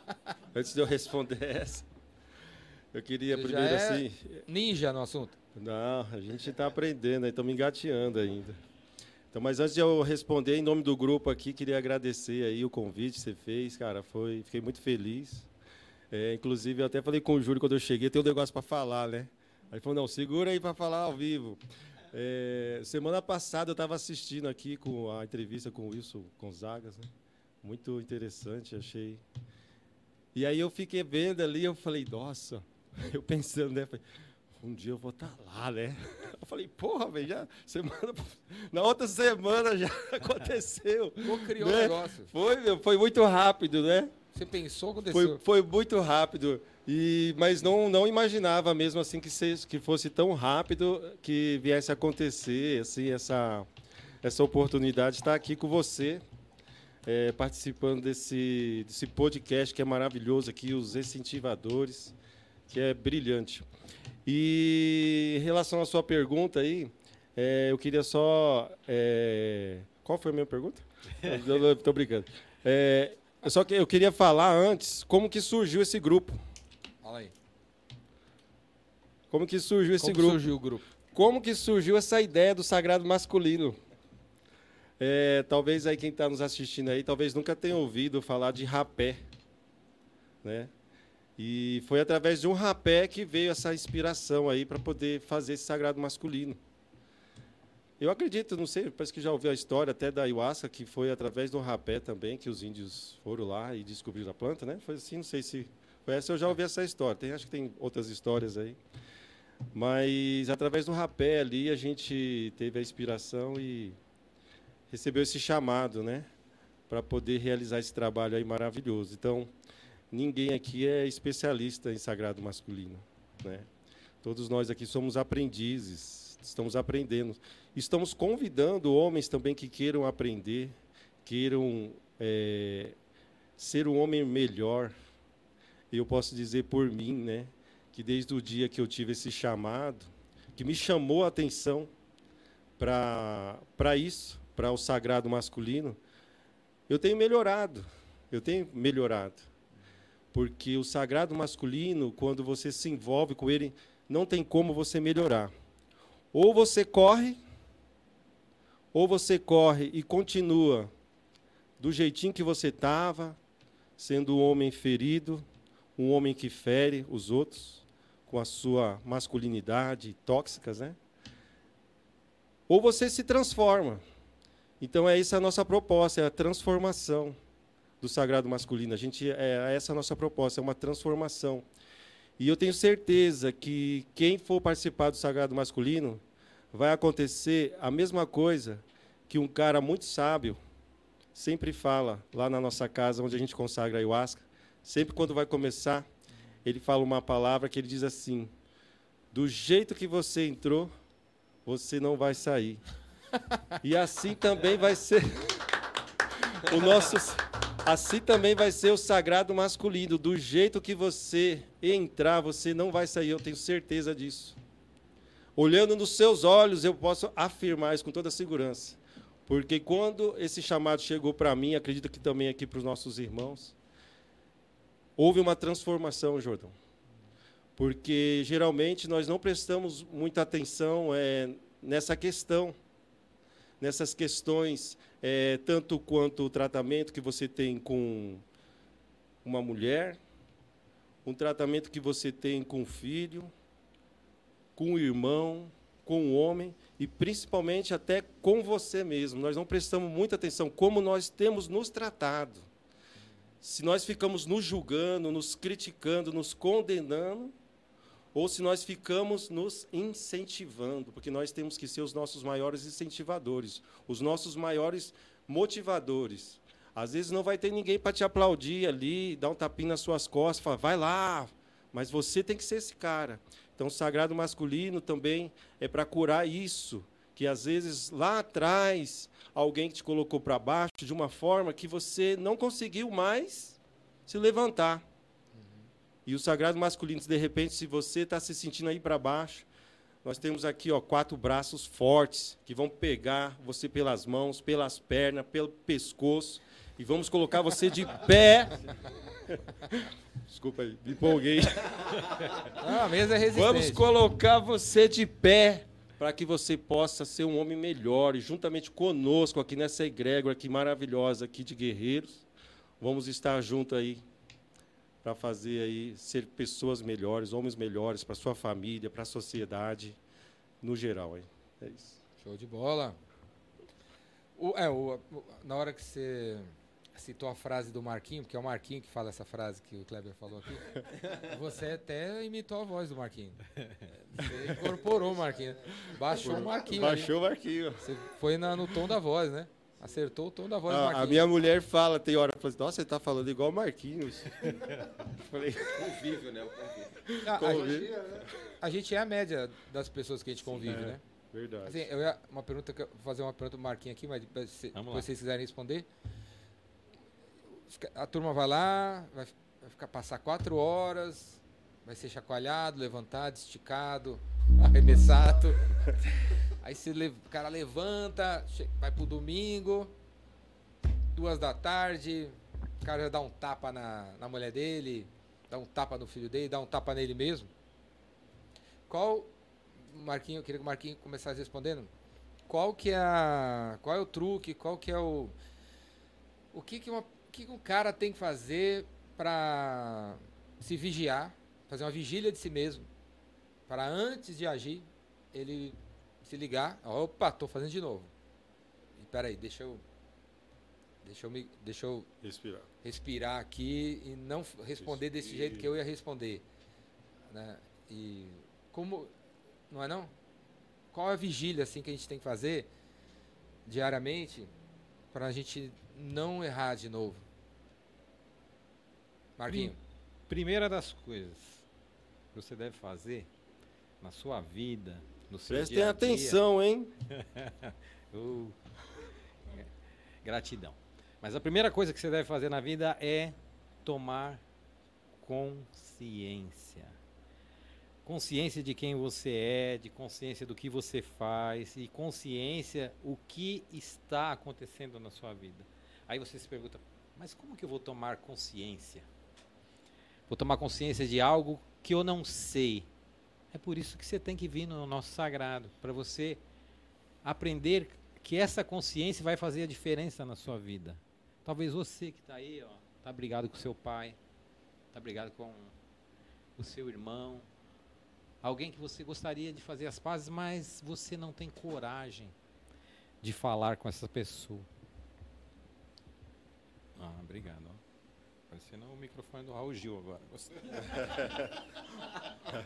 antes de eu responder essa, eu queria Você primeiro é assim. Ninja no assunto. Não, a gente está aprendendo, estamos engateando ainda. Então, mas antes de eu responder em nome do grupo aqui, queria agradecer aí o convite que você fez, cara, foi, fiquei muito feliz. É, inclusive, eu até falei com o Júlio quando eu cheguei, tem um negócio para falar, né? Aí ele falou, não, segura aí para falar ao vivo. É, semana passada eu estava assistindo aqui com a entrevista com o Wilson Gonzagas, né? Muito interessante, achei. E aí eu fiquei vendo ali, eu falei, nossa, eu pensando, né? um dia eu vou estar tá lá, né? Eu falei, porra, velho, já semana. Na outra semana já aconteceu. Pô, criou né? um negócio. Foi, meu, foi muito rápido, né? Você pensou, aconteceu. Foi, foi muito rápido. E, mas não, não imaginava mesmo assim que, se, que fosse tão rápido que viesse a acontecer assim, essa, essa oportunidade de estar aqui com você, é, participando desse, desse podcast que é maravilhoso aqui, os incentivadores, que é brilhante. E em relação à sua pergunta aí, é, eu queria só. É, qual foi a minha pergunta? Estou brincando. É, só que eu queria falar antes como que surgiu esse grupo. Fala aí. Como que surgiu esse como grupo? surgiu o grupo? Como que surgiu essa ideia do sagrado masculino? É, talvez aí quem está nos assistindo aí, talvez nunca tenha ouvido falar de rapé, né? E foi através de um rapé que veio essa inspiração aí para poder fazer esse sagrado masculino. Eu acredito, não sei, parece que já ouviu a história até da ayahuasca, que foi através do rapé também, que os índios foram lá e descobriram a planta, né? Foi assim, não sei se foi essa, eu já ouvi essa história. Tem, acho que tem outras histórias aí. Mas através do rapé ali a gente teve a inspiração e recebeu esse chamado, né? Para poder realizar esse trabalho aí maravilhoso. Então, ninguém aqui é especialista em sagrado masculino, né? Todos nós aqui somos aprendizes, estamos aprendendo. Estamos convidando homens também que queiram aprender, queiram é, ser um homem melhor. Eu posso dizer por mim, né, que desde o dia que eu tive esse chamado, que me chamou a atenção para isso, para o sagrado masculino, eu tenho melhorado. Eu tenho melhorado. Porque o sagrado masculino, quando você se envolve com ele, não tem como você melhorar. Ou você corre, ou você corre e continua do jeitinho que você estava, sendo um homem ferido, um homem que fere os outros com a sua masculinidade tóxicas, né? Ou você se transforma. Então é essa a nossa proposta, é a transformação do sagrado masculino. A gente é, é essa a nossa proposta, é uma transformação. E eu tenho certeza que quem for participar do sagrado masculino vai acontecer a mesma coisa que um cara muito sábio sempre fala lá na nossa casa onde a gente consagra a ayahuasca. Sempre quando vai começar, ele fala uma palavra que ele diz assim: do jeito que você entrou, você não vai sair. E assim também vai ser o nosso assim também vai ser o sagrado masculino, do jeito que você entrar, você não vai sair, eu tenho certeza disso. Olhando nos seus olhos, eu posso afirmar isso com toda segurança. Porque quando esse chamado chegou para mim, acredito que também aqui para os nossos irmãos, houve uma transformação, Jordão. Porque geralmente nós não prestamos muita atenção é, nessa questão, nessas questões, é, tanto quanto o tratamento que você tem com uma mulher, um tratamento que você tem com o filho, com o irmão, com o homem e principalmente até com você mesmo. Nós não prestamos muita atenção como nós temos nos tratado. Se nós ficamos nos julgando, nos criticando, nos condenando, ou se nós ficamos nos incentivando, porque nós temos que ser os nossos maiores incentivadores, os nossos maiores motivadores. Às vezes não vai ter ninguém para te aplaudir ali, dar um tapinho nas suas costas, falar, vai lá, mas você tem que ser esse cara. Então, o sagrado masculino também é para curar isso, que às vezes lá atrás alguém te colocou para baixo de uma forma que você não conseguiu mais se levantar. Uhum. E o sagrado masculino, de repente, se você está se sentindo aí para baixo, nós temos aqui ó, quatro braços fortes que vão pegar você pelas mãos, pelas pernas, pelo pescoço e vamos colocar você de pé. Desculpa aí, me empolguei. Ah, a mesa é resistente. Vamos colocar você de pé para que você possa ser um homem melhor e juntamente conosco aqui nessa egrégora aqui maravilhosa aqui de guerreiros, vamos estar junto aí para fazer aí ser pessoas melhores, homens melhores para sua família, para a sociedade no geral aí. É isso. Show de bola. O, é, o, na hora que você citou a frase do Marquinho, porque é o Marquinho que fala essa frase que o Kleber falou aqui. Você até imitou a voz do Marquinho. Você incorporou o Marquinho. Baixou o Marquinho. Baixou o Marquinho. Você foi na, no tom da voz, né? Acertou o tom da voz ah, do Marquinhos. A minha mulher fala, tem hora, fala assim, nossa, você tá falando igual o Marquinhos. Falei, convívio, né? O convívio. Ah, convívio. A, gente, a, gente, é a média das pessoas que a gente convive, Sim, é, né? Verdade. Assim, eu ia uma pergunta, vou fazer uma pergunta pro Marquinhos aqui, mas se, vocês quiserem responder a turma vai lá, vai, vai ficar passar quatro horas, vai ser chacoalhado, levantado, esticado, arremessado. Aí se o cara levanta, vai pro domingo, duas da tarde, o cara já dá um tapa na, na mulher dele, dá um tapa no filho dele, dá um tapa nele mesmo. Qual, Marquinho, eu queria que o Marquinho começasse respondendo. Qual que é a, qual é o truque, qual que é o o que que uma que um cara tem que fazer para se vigiar, fazer uma vigília de si mesmo, para antes de agir, ele se ligar, opa, estou fazendo de novo. Espera aí, deixa eu deixa eu me deixa eu respirar. respirar aqui e não responder Respira. desse jeito que eu ia responder, né? E como não é não? Qual é a vigília assim que a gente tem que fazer diariamente para a gente não errar de novo? Marquinho. Primeira das coisas que você deve fazer na sua vida, no seu Prestem dia atenção, hein? uh, gratidão. Mas a primeira coisa que você deve fazer na vida é tomar consciência. Consciência de quem você é, de consciência do que você faz e consciência o que está acontecendo na sua vida. Aí você se pergunta, mas como que eu vou tomar consciência? Vou tomar consciência de algo que eu não sei. É por isso que você tem que vir no nosso sagrado, para você aprender que essa consciência vai fazer a diferença na sua vida. Talvez você que está aí, ó, está brigado com seu pai, está brigado com o seu irmão, alguém que você gostaria de fazer as pazes, mas você não tem coragem de falar com essa pessoa. Ah, obrigado. Parecendo o microfone do Raul Gil agora.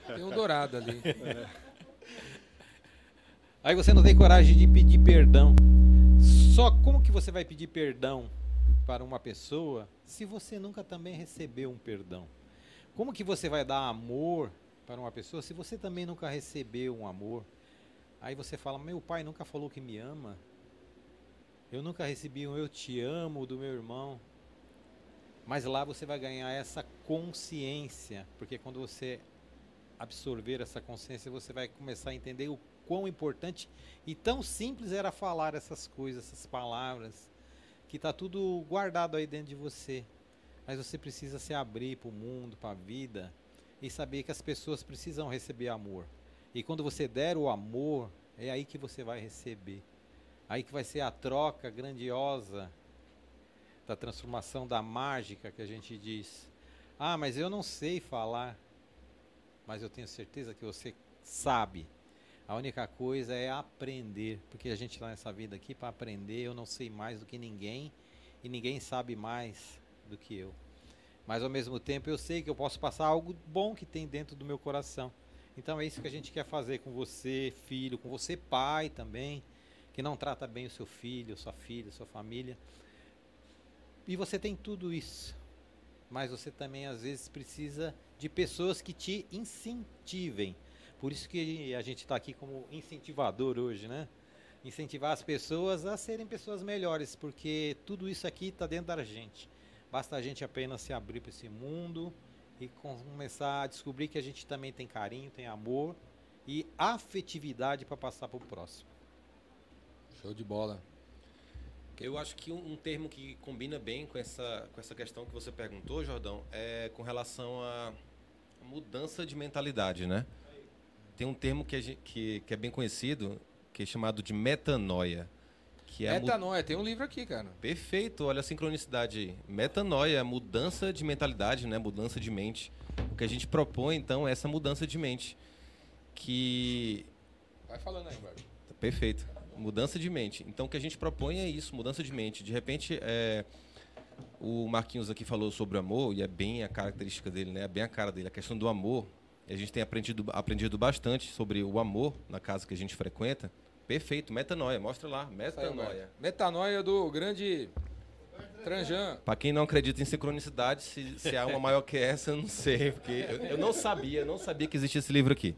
Tem um dourado ali. É. Aí você não tem coragem de pedir perdão. Só como que você vai pedir perdão para uma pessoa se você nunca também recebeu um perdão? Como que você vai dar amor para uma pessoa se você também nunca recebeu um amor? Aí você fala: Meu pai nunca falou que me ama. Eu nunca recebi um eu te amo do meu irmão. Mas lá você vai ganhar essa consciência, porque quando você absorver essa consciência, você vai começar a entender o quão importante e tão simples era falar essas coisas, essas palavras, que está tudo guardado aí dentro de você. Mas você precisa se abrir para o mundo, para a vida e saber que as pessoas precisam receber amor. E quando você der o amor, é aí que você vai receber. Aí que vai ser a troca grandiosa da transformação da mágica que a gente diz. Ah, mas eu não sei falar. Mas eu tenho certeza que você sabe. A única coisa é aprender, porque a gente está nessa vida aqui para aprender. Eu não sei mais do que ninguém e ninguém sabe mais do que eu. Mas ao mesmo tempo eu sei que eu posso passar algo bom que tem dentro do meu coração. Então é isso que a gente quer fazer com você, filho, com você, pai também, que não trata bem o seu filho, sua filha, sua família. E você tem tudo isso. Mas você também às vezes precisa de pessoas que te incentivem. Por isso que a gente está aqui como incentivador hoje, né? Incentivar as pessoas a serem pessoas melhores, porque tudo isso aqui está dentro da gente. Basta a gente apenas se abrir para esse mundo e começar a descobrir que a gente também tem carinho, tem amor e afetividade para passar para o próximo. Show de bola. Eu acho que um, um, termo que combina bem com essa, com essa questão que você perguntou, Jordão, é com relação à mudança de mentalidade, né? Tem um termo que, gente, que, que é bem conhecido, que é chamado de metanoia. Que é metanoia, tem um livro aqui, cara. Perfeito, olha a sincronicidade aí. Metanoia, mudança de mentalidade, né? Mudança de mente. O que a gente propõe, então, é essa mudança de mente. Que. Vai falando aí, Humberto. Perfeito. Mudança de mente. Então, o que a gente propõe é isso, mudança de mente. De repente, é... o Marquinhos aqui falou sobre o amor, e é bem a característica dele, né? É bem a cara dele, a questão do amor. A gente tem aprendido, aprendido bastante sobre o amor na casa que a gente frequenta. Perfeito, metanoia, mostra lá, metanoia. metanoia do grande Tranjan. Para quem não acredita em sincronicidade, se, se há uma maior que essa, eu não sei, porque eu, eu não sabia, eu não sabia que existia esse livro aqui.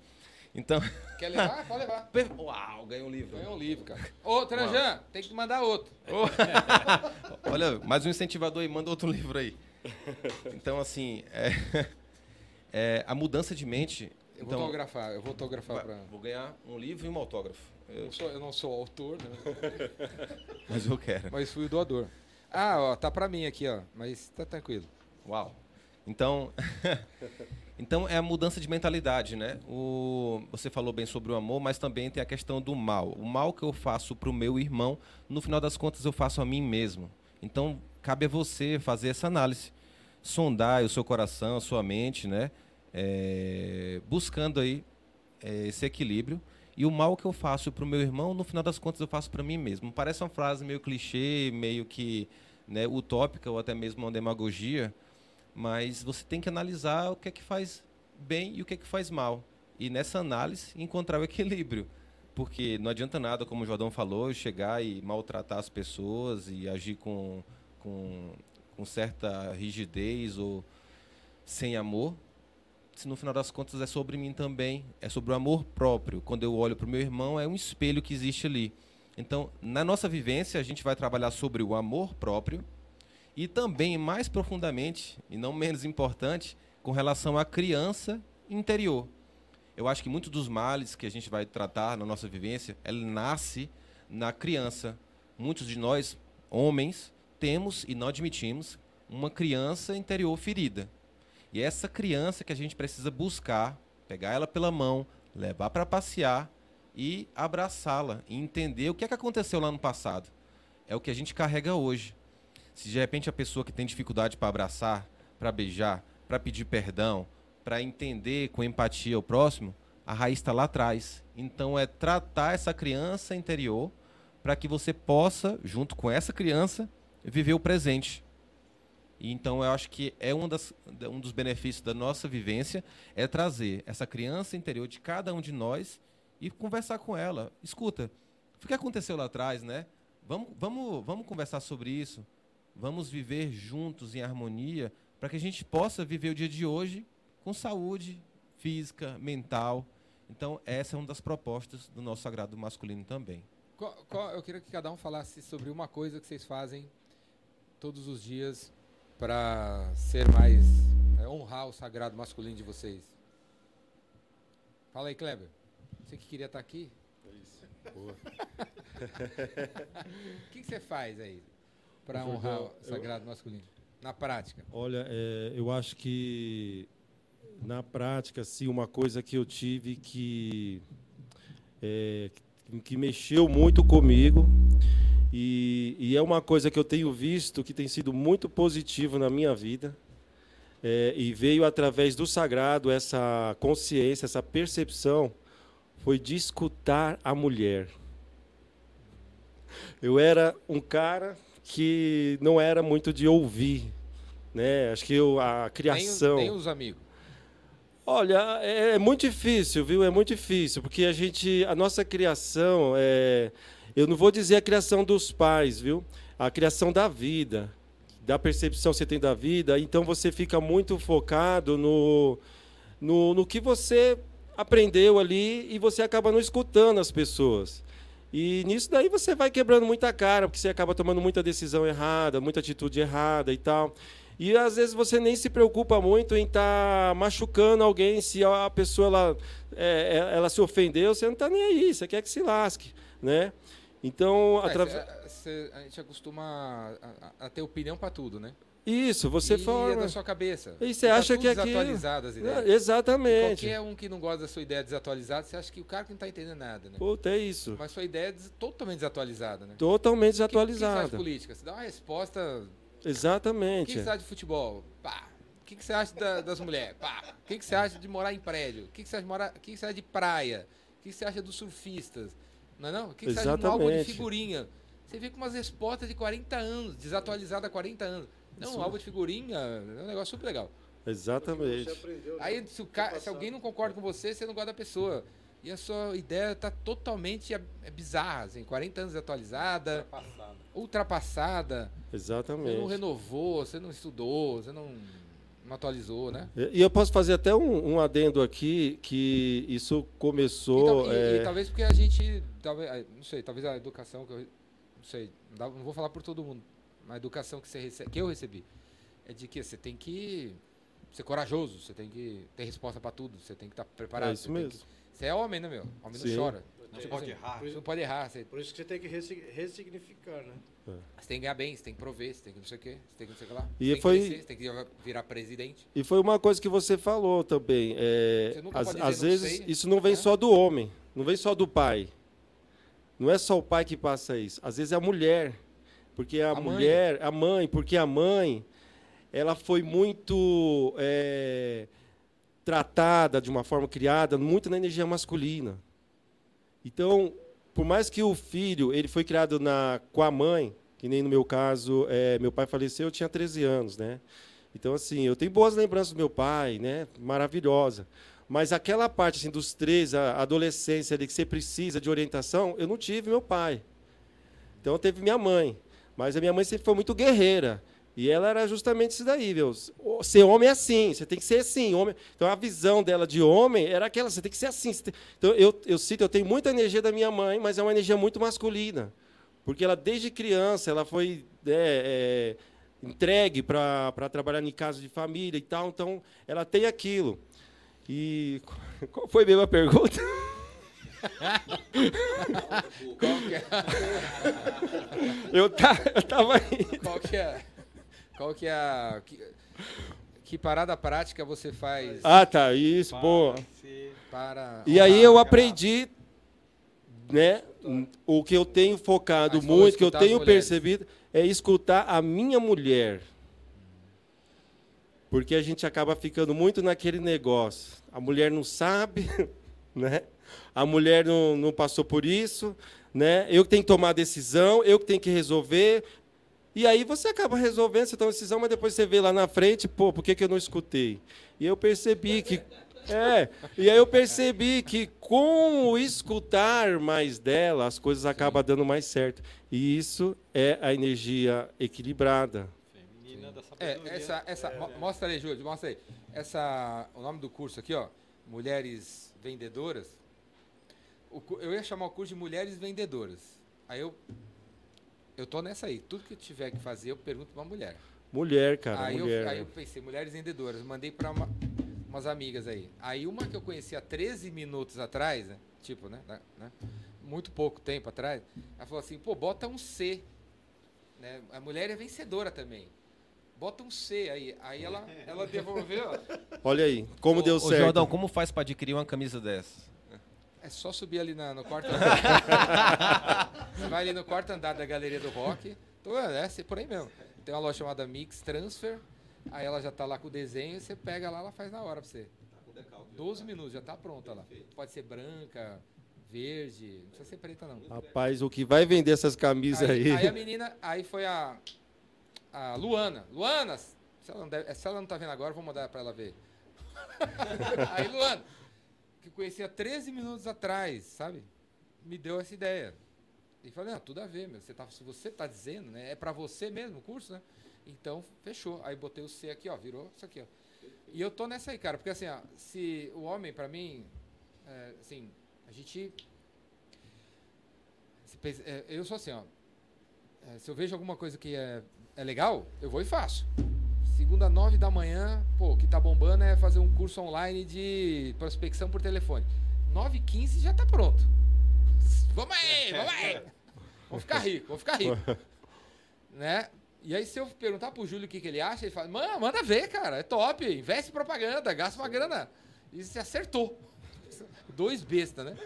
Então. Quer levar? Pode levar. Uau, ganhou um livro. Ganhou um livro, cara. Ô, Tranjan, tem que mandar outro. Olha, mais um incentivador aí, manda outro livro aí. Então, assim, é, é, a mudança de mente. Eu então, vou autografar, eu vou autografar para. Vou ganhar um livro e um autógrafo. Eu, não sou, eu não sou autor, né? Mas eu quero. Mas fui o doador. Ah, ó, tá para mim aqui, ó. Mas tá tranquilo. Uau. Então, então é a mudança de mentalidade, né? O, você falou bem sobre o amor, mas também tem a questão do mal. O mal que eu faço para o meu irmão, no final das contas eu faço a mim mesmo. Então cabe a você fazer essa análise, sondar o seu coração, a sua mente, né? É, buscando aí é, esse equilíbrio e o mal que eu faço para o meu irmão, no final das contas, eu faço para mim mesmo. Parece uma frase meio clichê, meio que né, utópica ou até mesmo uma demagogia, mas você tem que analisar o que é que faz bem e o que é que faz mal. E nessa análise, encontrar o equilíbrio. Porque não adianta nada, como o Jordão falou, chegar e maltratar as pessoas e agir com, com, com certa rigidez ou sem amor, se no final das contas é sobre mim também, é sobre o amor próprio. Quando eu olho para o meu irmão, é um espelho que existe ali. Então, na nossa vivência, a gente vai trabalhar sobre o amor próprio e também, mais profundamente, e não menos importante, com relação à criança interior. Eu acho que muitos dos males que a gente vai tratar na nossa vivência, ele nasce na criança. Muitos de nós, homens, temos e não admitimos uma criança interior ferida. E é essa criança que a gente precisa buscar, pegar ela pela mão, levar para passear e abraçá-la e entender o que, é que aconteceu lá no passado. É o que a gente carrega hoje. Se de repente a pessoa que tem dificuldade para abraçar, para beijar, para pedir perdão, para entender com empatia o próximo, a raiz está lá atrás. Então é tratar essa criança interior para que você possa, junto com essa criança, viver o presente. Então eu acho que é um, das, um dos benefícios da nossa vivência é trazer essa criança interior de cada um de nós e conversar com ela. Escuta, o que aconteceu lá atrás, né? Vamos, vamos, vamos conversar sobre isso. Vamos viver juntos em harmonia para que a gente possa viver o dia de hoje com saúde física, mental Então, essa é uma das propostas do nosso sagrado masculino também. Qual- qual- eu queria que cada um falasse sobre uma coisa que vocês fazem todos os dias para ser mais é, honrar o sagrado masculino de vocês. Fala aí, Kleber. Você que queria estar aqui? Boa. O que, que você faz aí para Eu honrar o sagrado masculino? Na prática. Olha, é, eu acho que na prática, assim, uma coisa que eu tive que é, que mexeu muito comigo e, e é uma coisa que eu tenho visto que tem sido muito positivo na minha vida é, e veio através do sagrado essa consciência, essa percepção foi de escutar a mulher. Eu era um cara que não era muito de ouvir, né? Acho que eu, a Nem, criação. nem os amigos. Olha, é muito difícil, viu? É muito difícil, porque a gente, a nossa criação, é, eu não vou dizer a criação dos pais, viu? A criação da vida, da percepção que você tem da vida. Então você fica muito focado no, no, no que você aprendeu ali e você acaba não escutando as pessoas. E nisso daí você vai quebrando muita cara, porque você acaba tomando muita decisão errada, muita atitude errada e tal. E às vezes você nem se preocupa muito em estar machucando alguém, se a pessoa ela, é, é, ela se ofendeu, você não está nem aí, você quer que se lasque, né? Então, É, atra- cê- cê- a gente acostuma a, a- a ter opinião para tudo, né? Isso, você e é forma. da sua cabeça. E você Tá acha que aquilo- desatualizado as ideias. É, exatamente. Qualquer um que não gosta da sua ideia desatualizada, você acha que o cara que não está entendendo nada, né? Puta, é isso. Mas sua ideia é des- totalmente desatualizada, né? Totalmente O que- que desatualizada. política? Você dá uma resposta. O que, Exatamente. você acha de futebol? Pá. O que, que você acha da- das mulheres? Pá. O que, que você acha de morar em prédio? O que, que você acha de morar? O que, que você acha de praia? O que, que você acha dos surfistas? Não é não? O que, que você acha de um álbum de Exatamente. figurinha? Você vê com umas respostas de 40 anos, desatualizada há 40 anos. Não, um álbum de figurinha é um negócio super legal. Exatamente. Aprendeu, né? Aí se, o ca- se alguém não concorda com você, você não gosta da pessoa. E a sua ideia está totalmente é, é bizarra, assim, 40 anos atualizada, ultrapassada. Você não Exatamente. renovou, você não estudou, você não, não atualizou, né? E eu posso fazer até um, um adendo aqui, que isso E, começou. e- e é, talvez porque a gente, talvez, ah, não sei, talvez a educação que eu, não sei, não, vou falar por todo mundo, a educação que, você rece- que eu recebi é de que você tem que ser corajoso, você tem que ter resposta para tudo, você tem que estar preparado. É isso você tem mesmo. que- você é homem, né, meu? Homem Sim. não chora. Não Tipo pode assim, errar. Você não pode errar, você, Por isso que você tem que ressi- ressignificar, né? você tem que ganhar bem, você tem que prover, você tem que não sei o quê, você tem que não sei o que lá. E você tem foi- que crescer, você tem que virar presidente. E foi uma coisa que você falou também. é, Você nunca às, pode dizer às não vezes sei, isso não vem né? só do homem, não vem só do pai. Não é só o pai que passa isso. Às vezes é a mulher, porque a, A mãe. mulher, a mãe, porque a mãe, ela foi muito é, tratada de uma forma criada muito na energia masculina. Então, por mais que o filho ele foi criado na com a mãe, que nem no meu caso, é, meu pai faleceu, eu tinha 13 anos, né? Então, assim, eu tenho boas lembranças do meu pai, né? Maravilhosa. Mas aquela parte assim, dos três, a adolescência ali, que você precisa de orientação, eu não tive meu pai. Então, teve minha mãe. Mas a minha mãe sempre foi muito guerreira. E ela era justamente isso daí, viu? Ser homem é assim, você tem que ser assim. Homem. Então, a visão dela de homem era aquela, você tem que ser assim. tem- Então, eu, eu sinto, eu tenho muita energia da minha mãe, mas é uma energia muito masculina. Porque ela, desde criança, ela foi é, é, entregue para trabalhar em casa de família e tal. Então, ela tem aquilo. E qual foi a pergunta? Qual que é, Eu, tá, eu tava aí. qual que é, qual que é a, que, que parada prática você faz Ah, tá, isso, boa. para... E aí eu aprendi, né? O que eu tenho focado Mas muito, que eu tenho percebido, é escutar a minha mulher. Porque a gente acaba ficando muito naquele negócio. A mulher não sabe, né? A mulher não, não passou por isso, né? Eu que tenho que tomar a decisão, eu que tenho que resolver. E aí você acaba resolvendo, você toma a decisão, mas depois você vê lá na frente, pô, por que, que eu não escutei? E eu percebi que. É, e aí eu percebi que com o escutar mais dela, as coisas acabam dando mais certo. E isso é a energia equilibrada. Feminina da É, essa, essa, mo- mostra aí, Júlio, mostra aí. Essa, o nome do curso aqui, ó, Mulheres vendedoras. O eu ia chamar o curso de mulheres vendedoras. Aí eu. Eu tô nessa aí. Tudo que eu tiver que fazer, eu pergunto pra uma mulher. Mulher, cara, aí, mulher. eu, aí né? eu pensei, mulheres vendedoras. Mandei pra uma- umas amigas aí. Aí uma que eu conheci há 13 minutos atrás, né? Tipo, né? né, né, Muito pouco tempo atrás. Ela falou assim, pô, bota um C. Né? A mulher é vencedora também. Bota um C aí. Aí ela, ela devolveu. Olha aí, como Ô, deu ô, certo. Jordão, como faz para adquirir uma camisa dessa? É só subir ali na- no quarto andar. Você vai ali no quarto andar da Galeria do Rock. Tô, é, é por aí mesmo. Tem uma loja chamada Mix Transfer. Aí ela já tá lá com o desenho. Você pega lá, ela faz na hora pra você. 12 minutos, já tá pronta lá. Pode ser branca, verde. Não precisa ser preta, não. Rapaz, o que vai vender essas camisas aí? Aí, aí a menina, aí foi a, a Luana. Luana, se ela, não deve- se ela não tá vendo agora, eu vou mandar pra ela ver. aí, Luana, que conhecia 13 minutos atrás, sabe? Me deu essa ideia. E falei, ah, tudo a ver, meu. Você tá, se você tá dizendo, né? É pra você mesmo o curso, né? Então, fechou. Aí botei o C aqui, ó, virou isso aqui, ó. E eu tô nessa aí, cara, porque assim, ó, se o homem, pra mim, é, assim, a gente. é, eu sou assim, ó. É, se eu vejo alguma coisa que é, é legal, eu vou e faço. Segunda, nove da manhã, pô, o que tá bombando é fazer um curso online de prospecção por telefone. 9 e 15 já tá pronto. Vamos aí, vamos aí. Vamos ficar rico, vamos ficar rico. né? E aí, se eu perguntar pro Júlio o que, que ele acha, ele fala, mano, manda ver, cara, é top, investe em propaganda, gasta uma grana. E você acertou. Dois besta, né?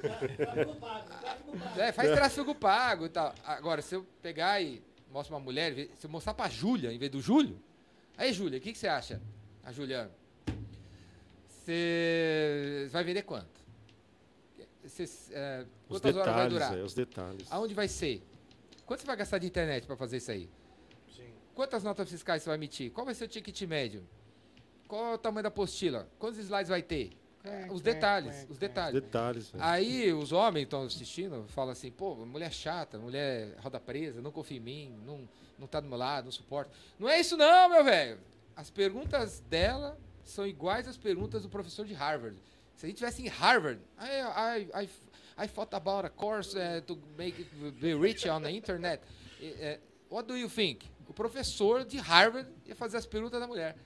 É, faz tráfego pago e tal. Agora, se eu pegar e mostro uma mulher, se eu mostrar pra Júlia em vez do Júlio, aí, Júlia, o que, que você acha? A Júlia, você vai vender quanto? Você, é, quantas horas vai detalhes, durar? é, os detalhes. Aonde vai ser? Quanto você vai gastar de internet para fazer isso aí? Sim. Quantas notas fiscais você vai emitir? Qual vai ser o ticket médio? Qual é o tamanho da apostila? Quantos slides vai ter? É, os detalhes, os detalhes. detalhes. velho. Aí os homens que estão assistindo falam assim, pô, mulher chata, mulher roda presa, não confia em mim, não, não tá do meu lado, não suporta. Não é isso não, meu velho. As perguntas dela são iguais às perguntas do professor de Harvard. Se a gente tivesse em Harvard, I, I, I, I thought about a course eh, to make it be rich on the internet. Eh, what do you think? O professor de Harvard ia fazer as perguntas da mulher.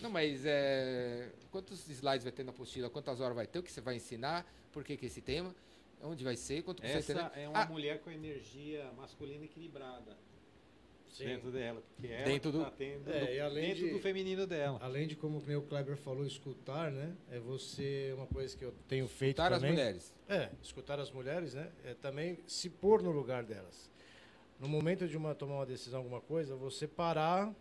Não, mas é, quantos slides vai ter na apostila? Quantas horas vai ter? O que você vai ensinar? Por que, que esse tema? Onde vai ser? Quanto custa a Essa é uma Ah, mulher com energia masculina equilibrada Sim. dentro dela. Porque ela Dentro do- tá tendo É, do- e além dentro de- do feminino dela. Além de como o Kleber falou, escutar, né? É você uma coisa que eu tenho feito escutar as também. mulheres. É, escutar as mulheres, né? É também se pôr no lugar delas. No momento de uma tomar uma decisão, alguma coisa, você parar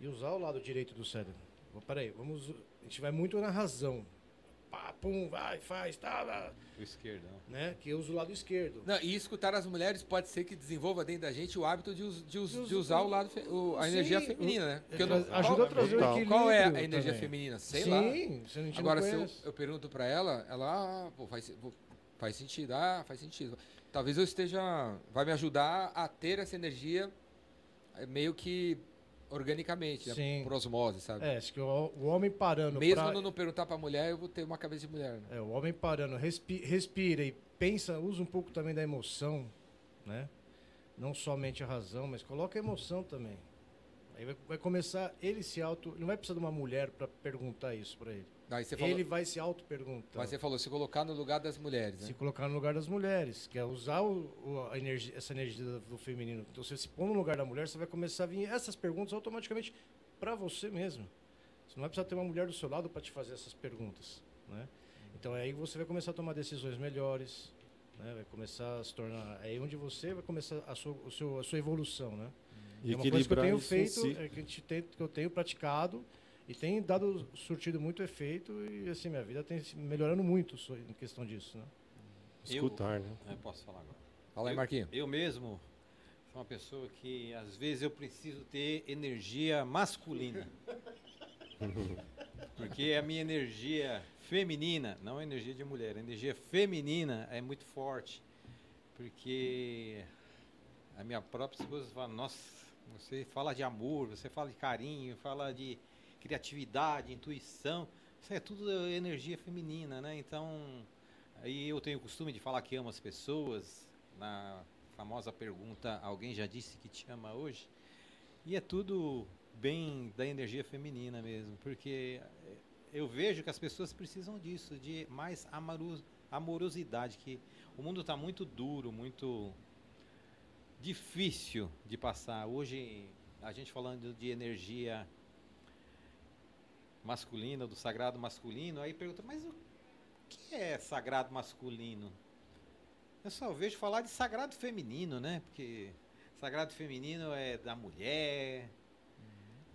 e usar o lado direito do cérebro. Pô, Peraí, vamos. A gente vai muito na razão. Pá, pum, vai, faz, tá, tá, O esquerdão. né? Que eu uso o lado esquerdo. Não, e escutar as mulheres pode ser que desenvolva dentro da gente o hábito de, us- de us- De us- de usar o lado, fe- o- a Sim, energia feminina, né? É, não- ajuda a trazer o equilíbrio. qual é a energia também. feminina? Sei lá. Sim, se a gente Agora, não se eu, eu pergunto pra ela, ela, ah, pô, faz, vou- faz sentido, ah, faz sentido. Talvez eu esteja, vai me ajudar a ter essa energia eh, meio que organicamente, né? Sim. por osmose, sabe? É, acho que o, o homem parando Mesmo pra- não perguntar pra mulher, eu vou ter uma cabeça de mulher, né? É, o homem parando, respi- respira e pensa, usa um pouco também da emoção, né? Não somente a razão, mas coloca a emoção também. Aí vai, vai começar ele se auto, não vai precisar de uma mulher para perguntar isso para ele. Aí você falou, Ele vai se auto perguntar. mas você falou, se colocar no lugar das mulheres, né? Se colocar no lugar das mulheres, que é usar o- o- a energia, essa energia do, feminino. Então, você se põe no lugar da mulher, você vai começar a vir essas perguntas automaticamente para você mesmo. Você não vai precisar ter uma mulher do seu lado para te fazer essas perguntas, né? Então, é aí que você vai começar a tomar decisões melhores, né? Vai começar a se tornar... É aí onde você vai começar a sua, o seu, a sua evolução, né? E é uma coisa que eu tenho feito, si. é que, a gente tem, que eu tenho praticado e tem dado surtido muito efeito e assim minha vida tem se melhorando muito em questão disso, né? Escutar, né? Eu posso falar agora. Fala aí, Eu- Marquinhos. Eu mesmo sou uma pessoa que às vezes eu preciso ter energia masculina. Porque a minha energia feminina, não a energia de mulher, a energia feminina é muito forte. Porque a minha própria esposa fala, nossa, você fala de amor, você fala de carinho, fala de criatividade, intuição. Isso é tudo energia feminina, né? Então, Aí eu tenho o costume de falar que amo as pessoas. Na famosa pergunta, alguém já disse que te ama hoje? E é tudo bem da energia feminina mesmo, porque eu vejo que as pessoas precisam disso, de mais amorosidade, que o mundo está muito duro, muito difícil de passar. Hoje, a gente falando de energia masculina, do sagrado masculino, aí pergunta, mas o que é sagrado masculino? Eu só vejo falar de sagrado feminino, né? Porque sagrado feminino é da mulher,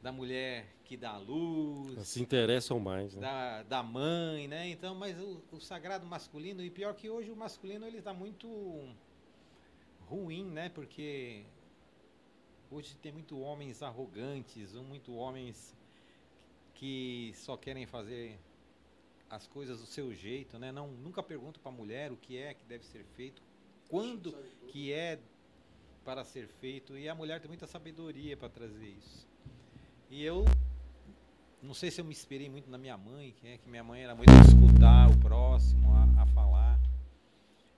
da mulher que dá a luz, Se interessam mais, né? da, da mãe, né? Então, mas o, o sagrado masculino, e pior que hoje o masculino ele está muito ruim, né? Porque hoje tem muito homens arrogantes, muito homens que só querem fazer as coisas do seu jeito, né? Não, nunca perguntam para a mulher o que é que deve ser feito, quando que é para ser feito, e a mulher tem muita sabedoria para trazer isso. E eu não sei se eu me inspirei muito na minha mãe, que é que minha mãe era muito de escutar o próximo, a, a falar.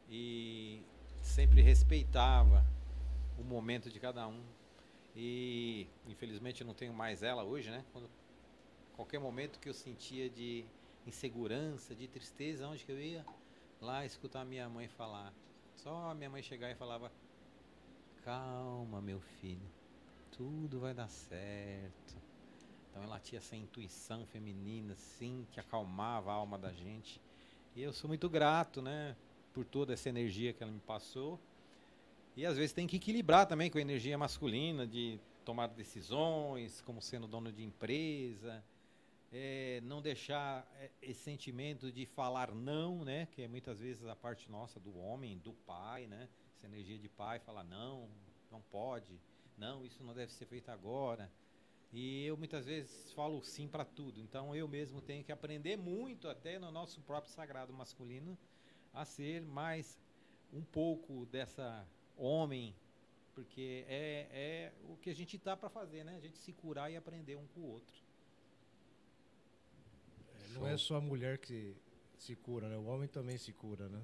E sempre respeitava o momento de cada um. E infelizmente eu não tenho mais ela hoje, né? Quando, qualquer momento que eu sentia de insegurança, de tristeza, onde que eu ia? Lá escutar minha mãe falar. Só a minha mãe chegar e falava: Calma, meu filho, tudo vai dar certo. Então ela tinha essa intuição feminina, assim, que acalmava a alma da gente. E eu sou muito grato, né, por toda essa energia que ela me passou. E às vezes tem que equilibrar também com a energia masculina, de tomar decisões, como sendo dono de empresa, eh, não deixar eh, esse sentimento de falar não, né, que é muitas vezes a parte nossa do homem, do pai, né, essa energia de pai, falar não, não pode, não, isso não deve ser feito agora. E eu muitas vezes falo sim para tudo. Então eu mesmo tenho que aprender muito, até no nosso próprio sagrado masculino, a ser mais um pouco dessa homem, porque é, é o que a gente tá para fazer, né? A gente se curar e aprender um com o outro. É, Não é só a mulher que se cura, né? O homem também se cura, né?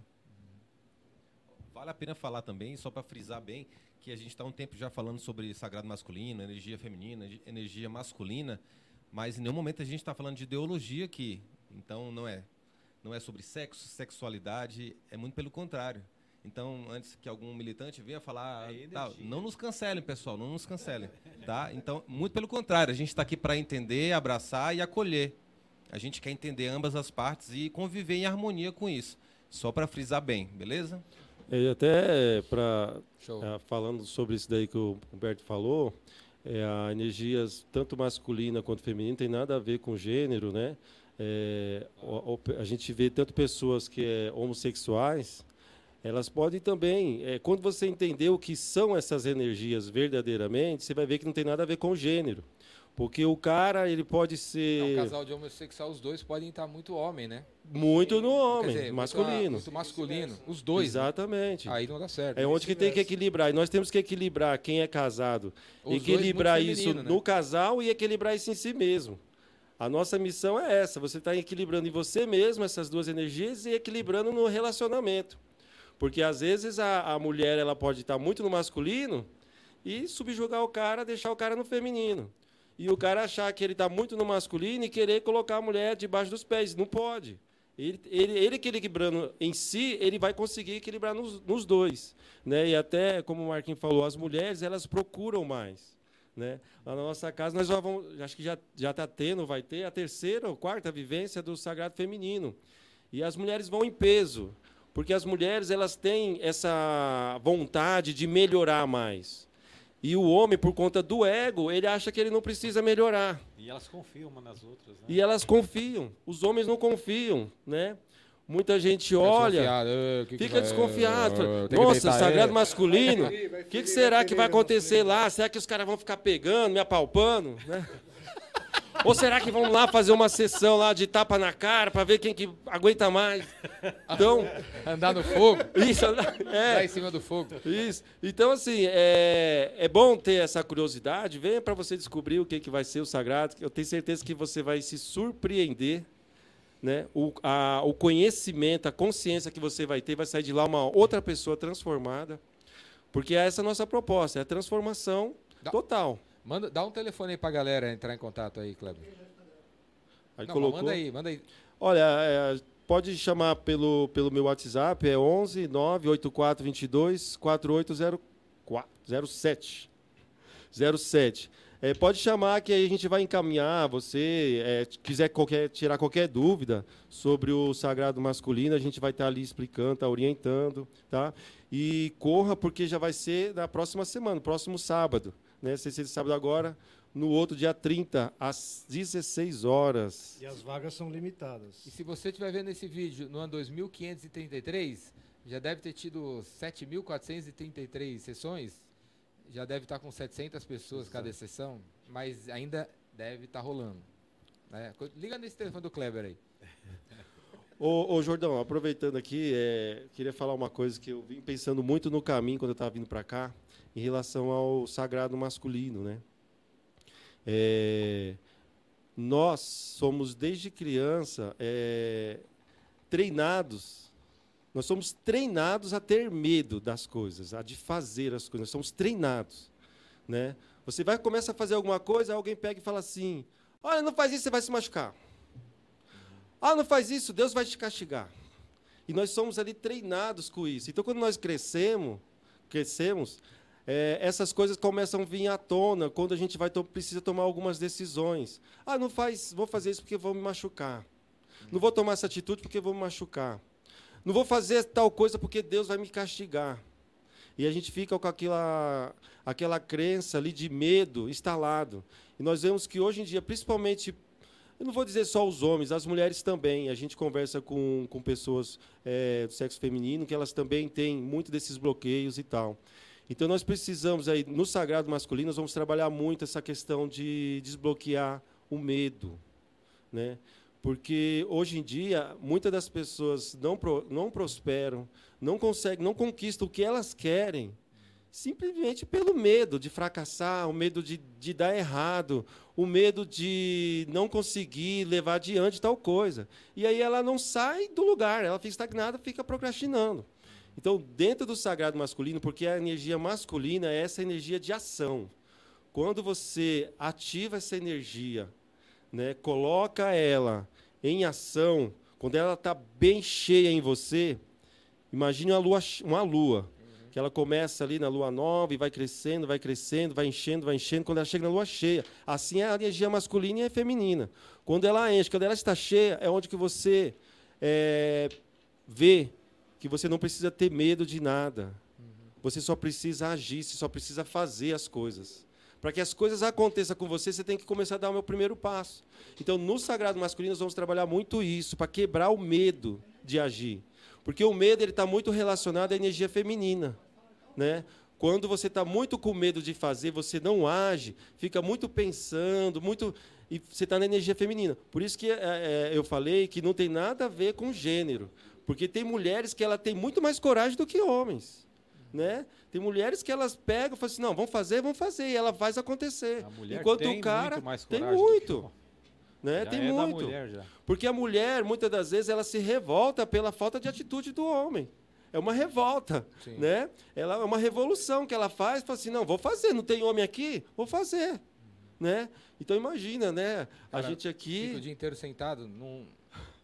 Vale a pena falar também, só para frisar bem, que a gente está um tempo já falando sobre sagrado masculino, energia feminina, energia masculina, mas em nenhum momento a gente está falando de ideologia aqui. Então não é, não é sobre sexo, sexualidade, é muito pelo contrário. Então, antes que algum militante venha falar, É tá, não nos cancelem, pessoal, não nos cancelem, tá? Então, muito pelo contrário, a gente está aqui para entender, abraçar e acolher. A gente quer entender ambas as partes e conviver em harmonia com isso. Só para frisar bem, beleza? E até para. É, falando sobre isso daí que o Humberto falou, é, a energia tanto masculina quanto feminina tem nada a ver com gênero, né? É, o- a gente vê tanto pessoas que é homossexuais, elas podem também, é, quando você entender o que são essas energias verdadeiramente, você vai ver que não tem nada a ver com gênero. Porque o cara, ele pode É um ser casal de homossexual, os dois podem estar muito homem, né? muito no homem, dizer, muito- masculino. Muito masculino. Os dois. né? Exatamente. Aí não dá certo. É onde que tem que equilibrar. E nós temos que equilibrar quem é casado. Os equilibrar muito isso feminino, né? no casal e equilibrar isso em si mesmo. A nossa missão é essa. Você está equilibrando em você mesmo essas duas energias e equilibrando no relacionamento. Porque às vezes a, a mulher ela pode estar muito no masculino e subjugar o cara, deixar o cara no feminino. E o cara achar que ele está muito no masculino e querer colocar a mulher debaixo dos pés. Não pode. Ele, ele, ele equilibrando em si, ele vai conseguir equilibrar nos, nos dois. Né? E até, como o Marquinhos falou, as mulheres elas procuram mais. Né? Lá na nossa casa, nós já vamos, acho que já está tendo, vai ter a terceira ou quarta vivência do Sagrado Feminino. E as mulheres vão em peso, porque as mulheres elas têm essa vontade de melhorar mais. E o homem, por conta do ego, ele acha que ele não precisa melhorar. E elas confiam uma nas outras, né? E elas confiam. Os homens não confiam, né? Muita gente olha, que fica desconfiado. Nossa, sagrado ele. masculino. O que, que vai será que vai acontecer lá? Será que os caras vão ficar pegando, me apalpando? né? Ou será que vão lá fazer uma sessão lá de tapa na cara para ver quem que aguenta mais? Então, Andar no fogo. isso Lá é, em cima do fogo. isso. Então, assim, é, é bom ter essa curiosidade. Venha para você descobrir o que, que vai ser o sagrado. Eu tenho certeza que você vai se surpreender né? O, a, o conhecimento, a consciência que você vai ter, vai sair de lá uma outra pessoa transformada. Porque essa é a nossa proposta, é a transformação total. Manda, dá um telefone aí pra galera entrar em contato aí, Kleber. Aí Não, colocou. manda aí, manda aí. Olha, é, pode chamar pelo, pelo meu WhatsApp, é 11 984 22 4807. 07. É, pode chamar que aí a gente vai encaminhar. Você é, quiser qualquer, tirar qualquer dúvida sobre o sagrado masculino, a gente vai estar ali explicando, tá orientando, tá? E corra porque já vai ser na próxima semana, próximo sábado, né? Se esse sábado agora, no outro dia 30 às 16 horas. E as vagas são limitadas. E se você estiver vendo esse vídeo no ano 2533, já deve ter tido 7.433 sessões. Já deve estar com 700 pessoas cada sessão, mas ainda deve estar rolando. né? Liga nesse telefone do Kleber aí. Ô, ô, Jordão, aproveitando aqui, é, queria falar uma coisa que eu vim pensando muito no caminho quando eu estava vindo para cá, em relação ao sagrado masculino, né? É, nós somos desde criança é, treinados, nós somos treinados a ter medo das coisas, a de fazer as coisas, nós somos treinados, né? Você vai começa a fazer alguma coisa, alguém pega e fala assim: "Olha, não faz isso, você vai se machucar". Ah, não faz isso, Deus vai te castigar. E nós somos ali treinados com isso. Então, quando nós crescemos, crescemos, é, essas coisas começam a vir à tona quando a gente vai to precisa tomar algumas decisões. Ah, não faz, vou fazer isso porque vou me machucar. Não vou tomar essa atitude porque vou me machucar. Não vou fazer tal coisa porque Deus vai me castigar. E a gente fica com aquela, aquela crença ali de medo instalado. E nós vemos que hoje em dia, principalmente eu não vou dizer só os homens, as mulheres também. A gente conversa com, com pessoas é, do sexo feminino, que elas também têm muito desses bloqueios e tal. Então, nós precisamos, aí, no sagrado masculino, nós vamos trabalhar muito essa questão de desbloquear o medo. Né? Porque, hoje em dia, muitas das pessoas não, pro, não prosperam, não conseguem, não conquistam o que elas querem, simplesmente pelo medo de fracassar, o medo de, de dar errado, o medo de não conseguir levar adiante tal coisa. E aí ela não sai do lugar, ela fica estagnada, fica procrastinando. Então, dentro do sagrado masculino, porque a energia masculina é essa energia de ação. Quando você ativa essa energia, né, coloca ela em ação, quando ela está bem cheia em você, imagine uma lua, uma lua que ela começa ali na lua nova e vai crescendo, vai crescendo, vai enchendo, vai enchendo, quando ela chega na lua cheia. Assim é a energia masculina e a feminina. Quando ela enche, quando ela está cheia, é onde que você é, vê que você não precisa ter medo de nada. Você só precisa agir, você só precisa fazer as coisas. Para que as coisas aconteçam com você, você tem que começar a dar o meu primeiro passo. Então, no sagrado masculino, nós vamos trabalhar muito isso, para quebrar o medo de agir. Porque o medo está muito relacionado à energia feminina. Né? Quando você está muito com medo de fazer, você não age, fica muito pensando, muito e você está na energia feminina. Por isso que é, é, eu falei que não tem nada a ver com gênero. Porque tem mulheres que ela tem muito mais coragem do que homens. Né? Tem mulheres que elas pegam e falam assim, não, vamos fazer, vamos fazer, e ela faz acontecer. A mulher Enquanto tem o cara muito mais tem muito. Né? Tem é muito. mulher. Porque a mulher, muitas das vezes, ela se revolta pela falta de atitude do homem. É uma revolta, Sim. né? Ela é uma revolução que ela faz, fala assim, não, vou fazer, não tem homem aqui, vou fazer, né? Então imagina, né? Cara, a gente Fica o aqui, dia inteiro sentado, não,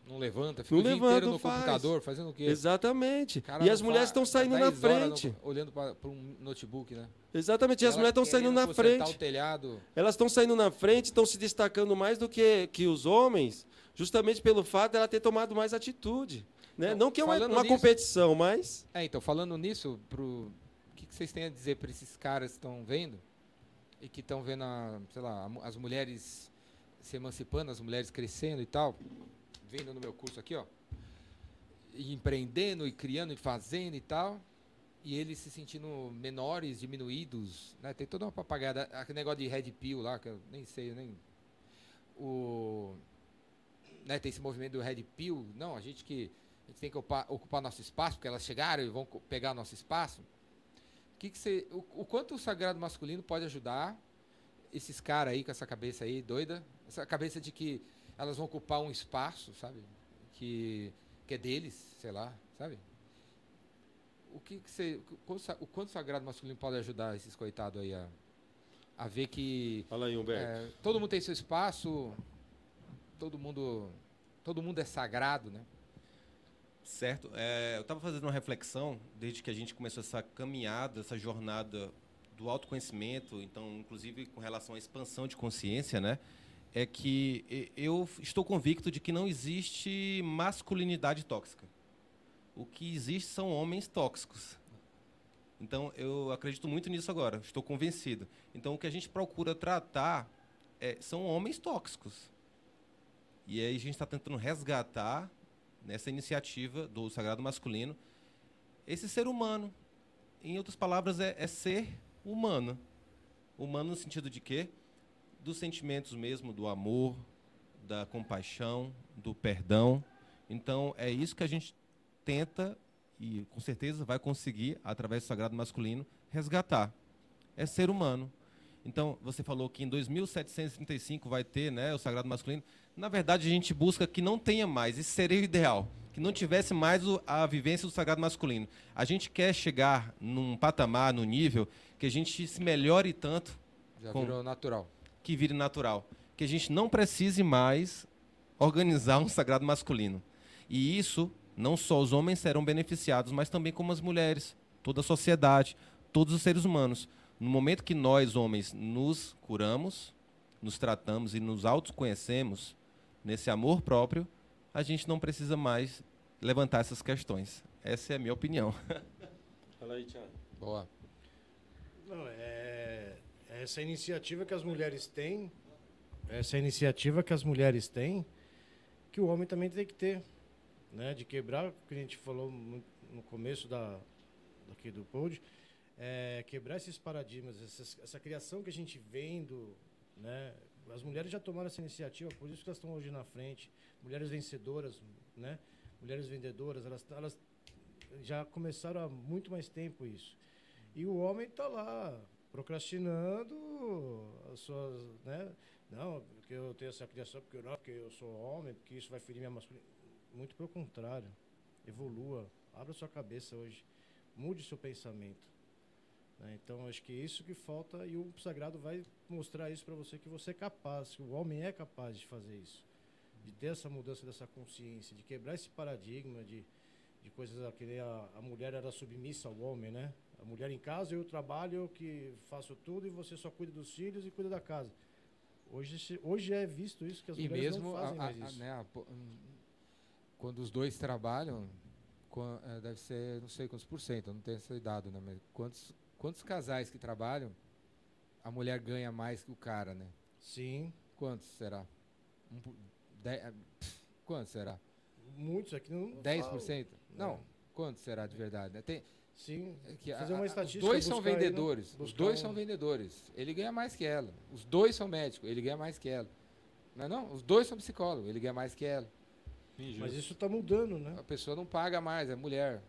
não levanta, fica Não o dia levanta, inteiro no faz. computador, fazendo o quê? exatamente. Cara E as mulheres estão saindo na 10 horas no- frente, olhando para um notebook, né? exatamente. E as mulheres estão saindo na frente. o telhado. Elas estão saindo na frente, estão se destacando mais do que, que os homens, justamente pelo fato dela ter tomado mais atitude. Né? Não, Não que é uma, uma nisso- competição, mas É, então, falando nisso, pro... o que, que vocês têm a dizer para esses caras que estão vendo e que estão vendo, a, sei lá, as mulheres se emancipando, as mulheres crescendo e tal, vendo no meu curso aqui, ó, e empreendendo e criando e fazendo e tal, e eles se sentindo menores, diminuídos, né? Tem toda uma papagada, aquele negócio de red pill lá, que eu nem sei, eu nem... O... Né, tem esse movimento do red pill, não, a gente que a gente tem que ocupar, ocupar nosso espaço, porque elas chegaram e vão pegar nosso espaço. Que que você, o, o quanto o sagrado masculino pode ajudar esses caras aí com essa cabeça aí doida, essa cabeça de que elas vão ocupar um espaço, sabe? que, que é deles, sei lá, sabe? O que, que você. O quanto o sagrado masculino pode ajudar esses coitados aí a, a ver que Fala aí, Humberto. é, todo mundo tem seu espaço, todo mundo. Todo mundo é sagrado, né? Certo. É, eu estava fazendo uma reflexão desde que a gente começou essa caminhada, essa jornada do autoconhecimento, então, inclusive com relação à expansão de consciência, né? É que eu estou convicto de que não existe masculinidade tóxica. O que existe são homens tóxicos. Então, eu acredito muito nisso agora, estou convencido. Então, o que a gente procura tratar é, são homens tóxicos. E aí a gente está tentando resgatar nessa iniciativa do Sagrado Masculino, esse ser humano. Em outras palavras, é, é ser humano. Humano no sentido de quê? Dos sentimentos mesmo, do amor, da compaixão, do perdão. Então, é isso que a gente tenta e com certeza vai conseguir, através do Sagrado Masculino, resgatar. É ser humano. Então, você falou que em 2735 vai ter né, o Sagrado Masculino. Na verdade, a gente busca que não tenha mais, isso seria o ideal, que não tivesse mais a vivência do sagrado masculino. A gente quer chegar num patamar, num nível, que a gente se melhore tanto Já Com- virou natural. Que vire natural. Que a gente não precise mais organizar um sagrado masculino. E isso, não só os homens serão beneficiados, mas também como as mulheres, toda a sociedade, todos os seres humanos. No momento que nós, homens, nos curamos, nos tratamos e nos autoconhecemos, nesse amor próprio, a gente não precisa mais levantar essas questões. Essa é a minha opinião. Fala aí, Thiago. Boa. Não, é essa iniciativa que as mulheres têm, essa iniciativa que as mulheres têm, que o homem também tem que ter, né? De quebrar, que a gente falou no começo da aqui do pod, é quebrar esses paradigmas, essa criação que a gente vendo, né? As mulheres já tomaram essa iniciativa, por isso que elas estão hoje na frente, mulheres vencedoras, né? Mulheres vendedoras, elas, elas já começaram há muito mais tempo isso. E o homem está lá procrastinando as suas, né? Não, porque eu tenho essa criação, porque eu não, porque eu sou homem, porque isso vai ferir minha masculinidade. Muito pelo contrário. Evolua, abra sua cabeça hoje, mude seu pensamento. né? Então acho que é isso que falta e o sagrado vai mostrar isso para você que você é capaz, que o homem é capaz de fazer isso, de ter essa mudança dessa consciência, de quebrar esse paradigma de de coisas que a, a mulher era submissa ao homem, né? A mulher em casa, eu trabalho, eu que faço tudo e você só cuida dos filhos e cuida da casa. Hoje, hoje é visto isso que as E mulheres mesmo não fazem a- mais a- isso. né, a hum, quando os dois trabalham, eh, deve ser, não sei quantos por cento, eu não tenho esse dado, né? Mas quantos, quantos casais que trabalham, a mulher ganha mais que o cara, né? Sim, Quantos será? Um dez- pff, quantos será? muitos aqui não 10%? Não, É. quanto será de verdade? né? Tem, Sim, é que a- fazer uma estatística. Os dois são aí, né? vendedores. Os Buscar dois um- são vendedores. Ele ganha mais que ela. Os dois são médicos. Ele ganha mais que ela. Não é não? Os dois são psicólogos. Ele ganha mais que ela. Mas isso está mudando, né? A pessoa não paga mais, é mulher.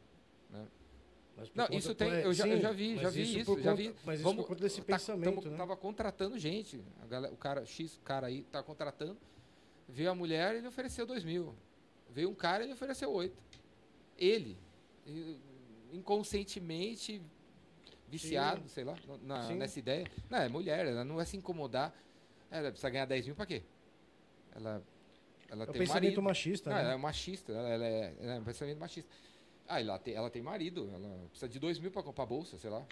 Mas por Não, conta- isso tem, eu já, eu já vi, já vi isso, por já conta- vi. Mas isso por conta desse tá- pensamento, tamo- né? Tava contratando gente, a galera, o cara, X, o cara aí tá contratando, veio a mulher, ele ofereceu dois mil. Veio um cara, ele ofereceu oito. Ele, inconscientemente viciado, sei lá, na- Sim. nessa ideia. Não, é mulher, ela não vai se incomodar. Ela precisa ganhar 10 mil pra quê? Ela, ela É tem pensamento marido. machista, Não, né? ela é machista, ela, ela é, ela é um pensamento machista. Ah, ela tem, ela tem marido, ela precisa de dois mil para comprar bolsa, sei lá.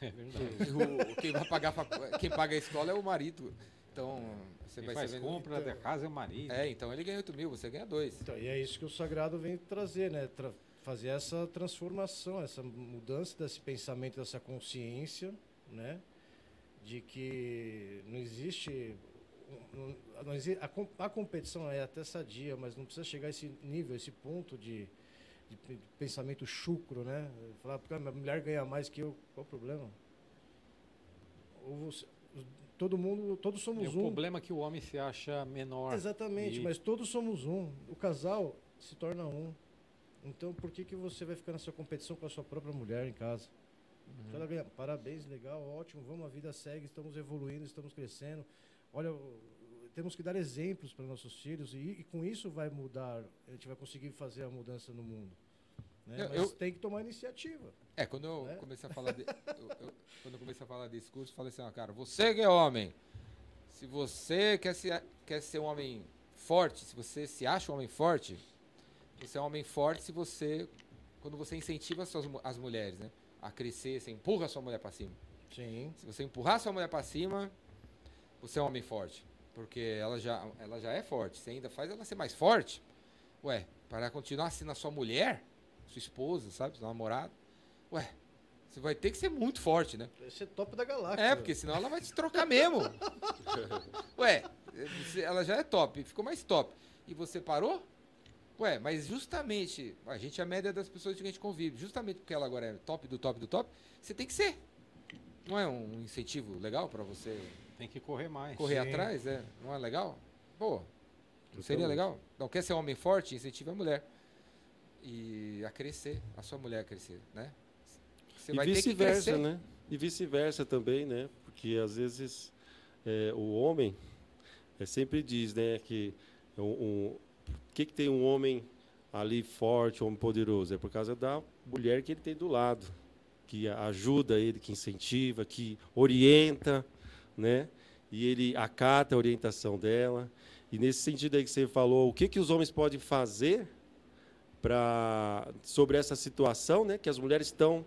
É verdade. O- quem vai pagar, quem paga a escola é o marido. Então, você Quem vai faz compra da casa é o marido. É, então ele ganha 8 mil, você ganha dois. Então, e é isso que o sagrado vem trazer, né? Tra- fazer essa transformação, essa mudança desse pensamento, dessa consciência, né? De que não existe. não- não exi- a, a competição é até sadia, mas não precisa chegar a esse nível, esse ponto de, de pe- pensamento chucro, né? Falar, porque a mulher ganha mais que eu, qual o problema? Ou você- todo mundo, todos E somos o um. problema é que o homem se acha menor. Exatamente, E- mas todos somos um. O casal se torna um. Então, por que, que você vai ficar nessa competição com a sua própria mulher em casa? Se ela ganha, parabéns, legal, ótimo, vamos, a vida segue, estamos evoluindo, estamos crescendo. Olha, temos que dar exemplos para nossos filhos e, e com isso vai mudar, a gente vai conseguir fazer a mudança no mundo. Né? Eu- Mas eu- tem que tomar iniciativa. É, quando eu É? comecei a falar de, eu- quando eu comecei a falar desse curso, falei assim, cara, você que é homem, se você quer ser, quer ser um homem forte, se você se acha um homem forte, você é um homem forte se você quando você incentiva as, suas, as mulheres, né, a crescer, você empurra a sua mulher para cima. Sim. Se você empurrar a sua mulher para cima, você é um homem forte, porque ela já ela já é forte. Você ainda faz ela ser mais forte. Ué, para continuar sendo a sua mulher, sua esposa, sabe, sua namorada. Ué, você vai ter que ser muito forte, né? Esse é top da galáxia. É, porque senão ela vai te trocar mesmo. Ué, ela já é top, ficou mais top. E você parou? Ué, mas justamente, a gente é a média das pessoas que a gente convive, justamente porque ela agora é top do top do top, você tem que ser. Não é um incentivo legal pra você Tem que correr mais. correr Sim. atrás? É? Não é legal? Pô, não seria legal? Não quer ser homem forte? Incentiva a mulher. E a crescer, a sua mulher a crescer, né? Você e vai ter que vice-versa, crescer. né? E vice-versa também, né? Porque às vezes é, o homem é, sempre diz, né, que um, um- o que, que tem um homem ali forte, um homem poderoso? É por causa da mulher que ele tem do lado, que ajuda ele, que incentiva, que orienta, né? E ele acata a orientação dela. E nesse sentido aí que você falou, o que, que os homens podem fazer para sobre essa situação, né? Que as mulheres estão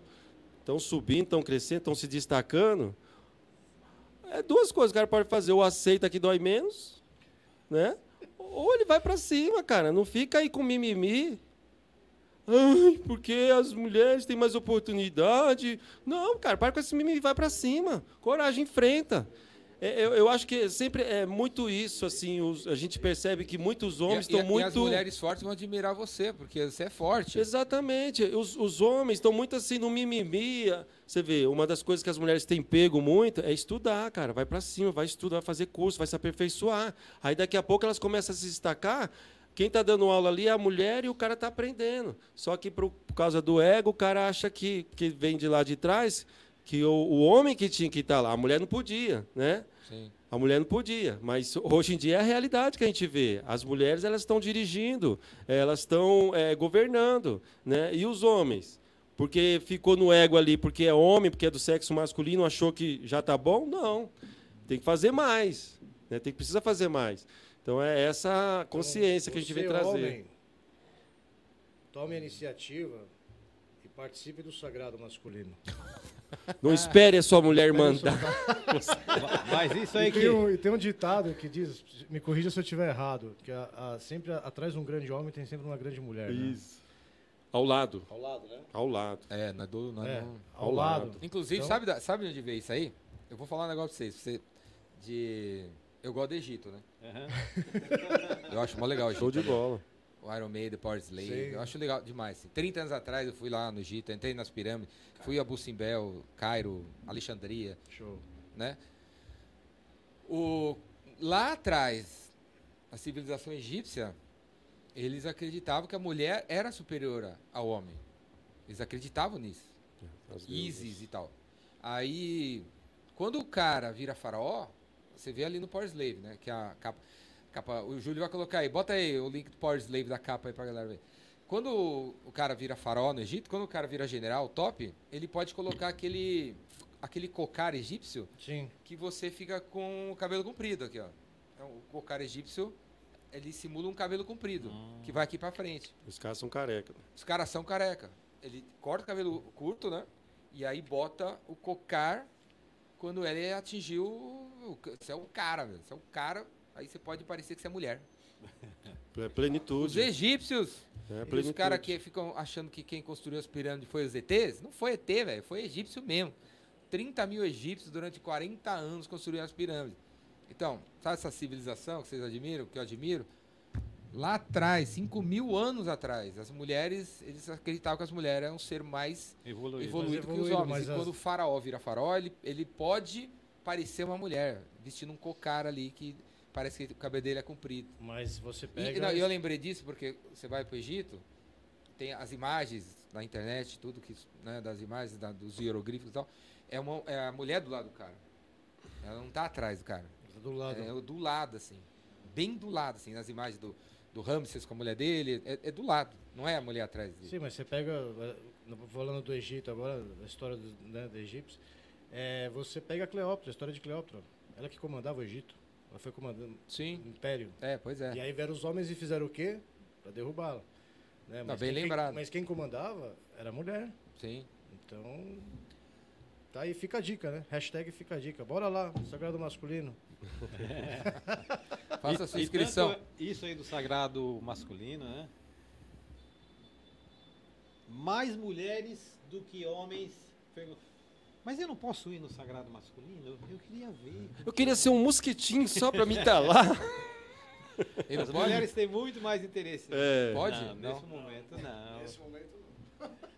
estão subindo, estão crescendo, estão se destacando. É duas coisas que o cara pode fazer. Ou aceita que dói menos, né? Ou ele vai para cima, cara. Não fica aí com mimimi. Ai, porque as mulheres têm mais oportunidade. Não, cara, para com esse mimimi vai para cima. Coragem, enfrenta. É, eu, eu acho que sempre é muito isso, assim, os- a gente percebe que muitos homens estão E as muito... mulheres fortes vão admirar você, porque você é forte. Exatamente. Os, os homens estão muito assim no mimimi. Você vê, uma das coisas que as mulheres têm pego muito é estudar, cara. Vai para cima, vai estudar, vai fazer curso, vai se aperfeiçoar. Aí daqui a pouco elas começam a se destacar. Quem está dando aula ali é a mulher e o cara está aprendendo. Só que por, por causa do ego, o cara acha que, que vem de lá de trás, que o, o homem que tinha que estar lá, a mulher não podia, né? Sim. A mulher não podia, mas hoje em dia é a realidade que a gente vê. As mulheres elas estão dirigindo, elas estão é, governando, né? E os homens, porque ficou no ego ali, porque é homem, porque é do sexo masculino, achou que já está bom? Não, tem que fazer mais, né? Tem que precisa fazer mais. Então é essa consciência que a gente vem trazer. homem, tome a iniciativa e participe do sagrado masculino. Não espere a sua mulher mandar. Mas isso aí E que. tem, um, e tem um ditado que diz, me corrija se eu estiver errado, que a- a- sempre a- atrás de um grande homem tem sempre uma grande mulher. né? Isso. Ao lado, Ao lado, né? ao lado. É, não é do. Não é É, do- ao lado. Inclusive, Então- sabe, sabe onde veio isso aí? Eu vou falar um negócio pra vocês. Você, de... Eu gosto do Egito, né? Aham. Eu acho mó legal o Egito. Show de né? bola. O Iron Maiden, Power Slave. Sim. Eu acho legal demais. assim. 30 anos atrás eu fui lá no Egito, entrei nas pirâmides, fui a Bucimbel, Cairo, Alexandria, Show. né? O, lá atrás, a civilização egípcia, eles acreditavam que a mulher era superior ao homem. Eles acreditavam nisso. As Isis e tal. Aí, quando o cara vira faraó, você vê ali no Power Slave, né? Que é a capa, capa. O Júlio vai colocar aí. Bota aí o link do Power Slave da capa aí pra galera ver. Quando o, o cara vira faraó no Egito, quando o cara vira general top, ele pode colocar aquele aquele cocar egípcio Sim. que você fica com o cabelo comprido aqui, ó. Então, o cocar egípcio, ele simula um cabelo comprido, que vai aqui pra frente. Os caras são careca. Os caras são careca. Ele corta o cabelo curto, né? E aí bota o cocar quando ele atingiu. o- Você é um cara, velho. Você é um cara. Aí você pode parecer que você é mulher. É Os plenitude. egípcios, É os plenitude. caras que ficam achando que quem construiu as pirâmides foi os ETs, não foi ET, velho. Foi egípcio mesmo. 30 mil egípcios durante 40 anos construíram as pirâmides. Então, sabe essa civilização que vocês admiram, que eu admiro? Lá atrás, 5 mil anos atrás, as mulheres, eles acreditavam que as mulheres eram um ser mais Evoluído. evoluído que os homens. mas E as- quando o faraó vira faraó, ele, ele pode parecer uma mulher, vestindo um cocar ali que parece que o cabelo dele é comprido. Mas você E pega. não, eu lembrei disso porque você vai para o Egito, tem as imagens na internet, tudo que né, das imagens, da- dos hieroglifos e tal. É, uma, é a mulher do lado do cara. Ela não tá atrás do cara. do lado. É do lado, assim. bem do lado, assim, nas imagens do, do Ramses com a mulher dele, é, é do lado, não é a mulher atrás dele. Sim, mas você pega, eh, falando do Egito agora, da história do, né, do Egito, é, você pega a Cleópatra, a história de Cleópatra. Ela que comandava o Egito. Ela foi comandando Sim. o império. É, pois é. E aí vieram os homens e fizeram o quê? Para derrubá-la. Né? Mas bem quem- lembrado. Mas quem comandava era a mulher. Sim. Então, tá aí, fica a dica, né? Hashtag fica a dica. Bora lá, Sagrado Masculino. Faça E- a sua inscrição. isso aí do sagrado masculino, né? Mais mulheres do que homens. Mas eu não posso ir no sagrado masculino? Eu, queria ver. Eu queria ser um mosquitinho só pra me estar lá. Ele As pode? mulheres têm muito mais interesse. É. Pode? Não, Não. nesse momento não. Nesse momento,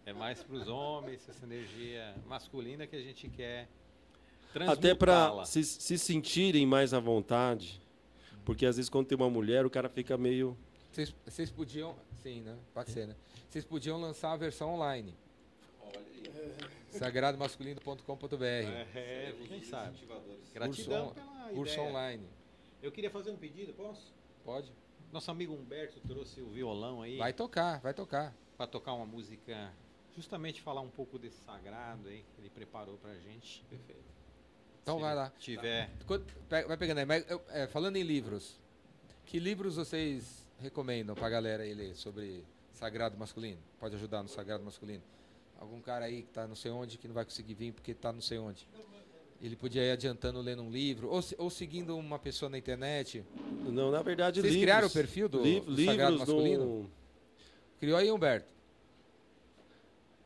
É mais para os homens, essa energia masculina que a gente quer Até pra transmutá-la. se, se sentirem mais à vontade. Porque às vezes quando tem uma mulher, o cara fica meio. Vocês, vocês podiam. Sim, né? Pode ser, né? Vocês podiam lançar a versão online. Sagradomasculino.com.br. É, quem sabe. Gratidão Curso, pela curso ideia. online. Eu queria fazer um pedido, posso? Pode? Nosso amigo Humberto trouxe o violão aí Vai tocar, vai tocar. para tocar uma música, justamente falar um pouco desse sagrado aí que ele preparou pra gente. Perfeito. Então Se vai lá. Tiver. Vai pegando aí. Mas, é, falando em livros, que livros vocês recomendam pra galera aí ler sobre sagrado masculino? Pode ajudar no sagrado masculino? Algum cara aí que tá não sei onde, que não vai conseguir vir porque tá não sei onde. Ele podia ir adiantando lendo um livro, ou, se- ou seguindo uma pessoa na internet. Não, na verdade, Vocês livros. criaram o perfil do, li- do sagrado masculino? no- Criou aí, Humberto?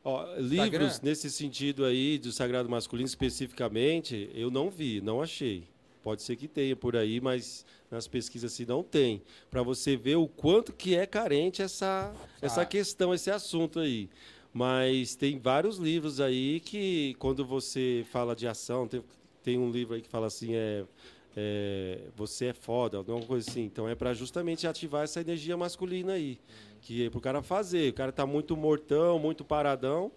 Ó, livros nesse sentido aí, do sagrado masculino especificamente, eu não vi, não achei. Pode ser que tenha por aí, mas nas pesquisas assim não tem. Para você ver o quanto que é carente essa, essa Ah. questão, esse assunto aí. Mas tem vários livros aí que, quando você fala de ação, tem, tem um livro aí que fala assim, é, é, você é foda, alguma coisa assim. Então é para justamente ativar essa energia masculina aí. Que é pro cara fazer. O cara tá muito mortão, muito paradão.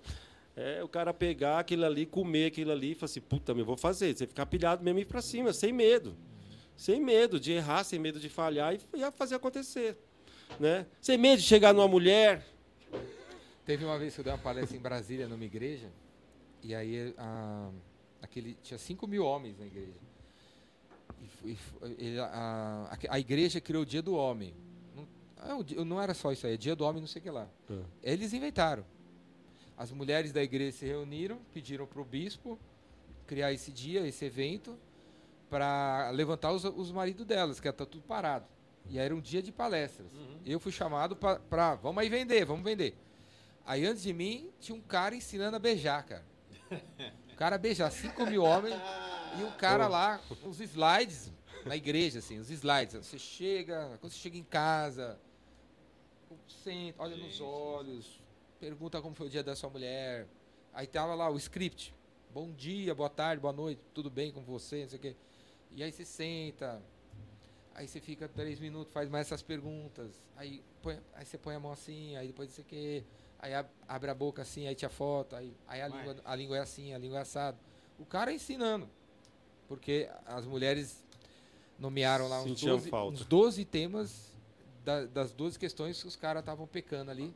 É o cara pegar aquilo ali, comer aquilo ali e falar assim, puta, meu, vou fazer. Você ficar pilhado mesmo e ir pra cima, sem medo. Sem medo de errar, sem medo de falhar e, e fazer acontecer. Né? Sem medo de chegar numa mulher. Teve uma vez que eu dei uma palestra em Brasília, numa igreja, e aí a, aquele, tinha 5 mil homens na igreja. E, e a, a- a igreja criou o Dia do Homem. Não, é não era só isso aí, é Dia do Homem, não sei o que lá. Eles inventaram. As mulheres da igreja se reuniram, pediram para o bispo criar esse dia, esse evento, para levantar os, os maridos delas, que está tudo parado. E aí era um dia de palestras. Eu fui chamado para, vamos aí vender, vamos vender. Aí antes de mim tinha um cara ensinando a beijar, cara. O cara beijar 5 mil homens e o cara lá, os slides na igreja, assim, os slides. Você chega, quando você chega em casa, senta, olha nos olhos, pergunta como foi o dia da sua mulher. Aí tava lá o script. Bom dia, boa tarde, boa noite, tudo bem com você, não sei o quê. E aí você senta, aí você fica três minutos, faz mais essas perguntas. Aí, põe- aí você põe a mão assim, aí depois não sei o quê. Aí ab- abre a boca assim, aí tira foto, aí, aí a, língua, a língua é assim, a língua é assado. O cara ensinando. Porque as mulheres nomearam lá uns Sentiam 12, falta. uns 12 temas da- das 12 questões que os caras estavam pecando ali.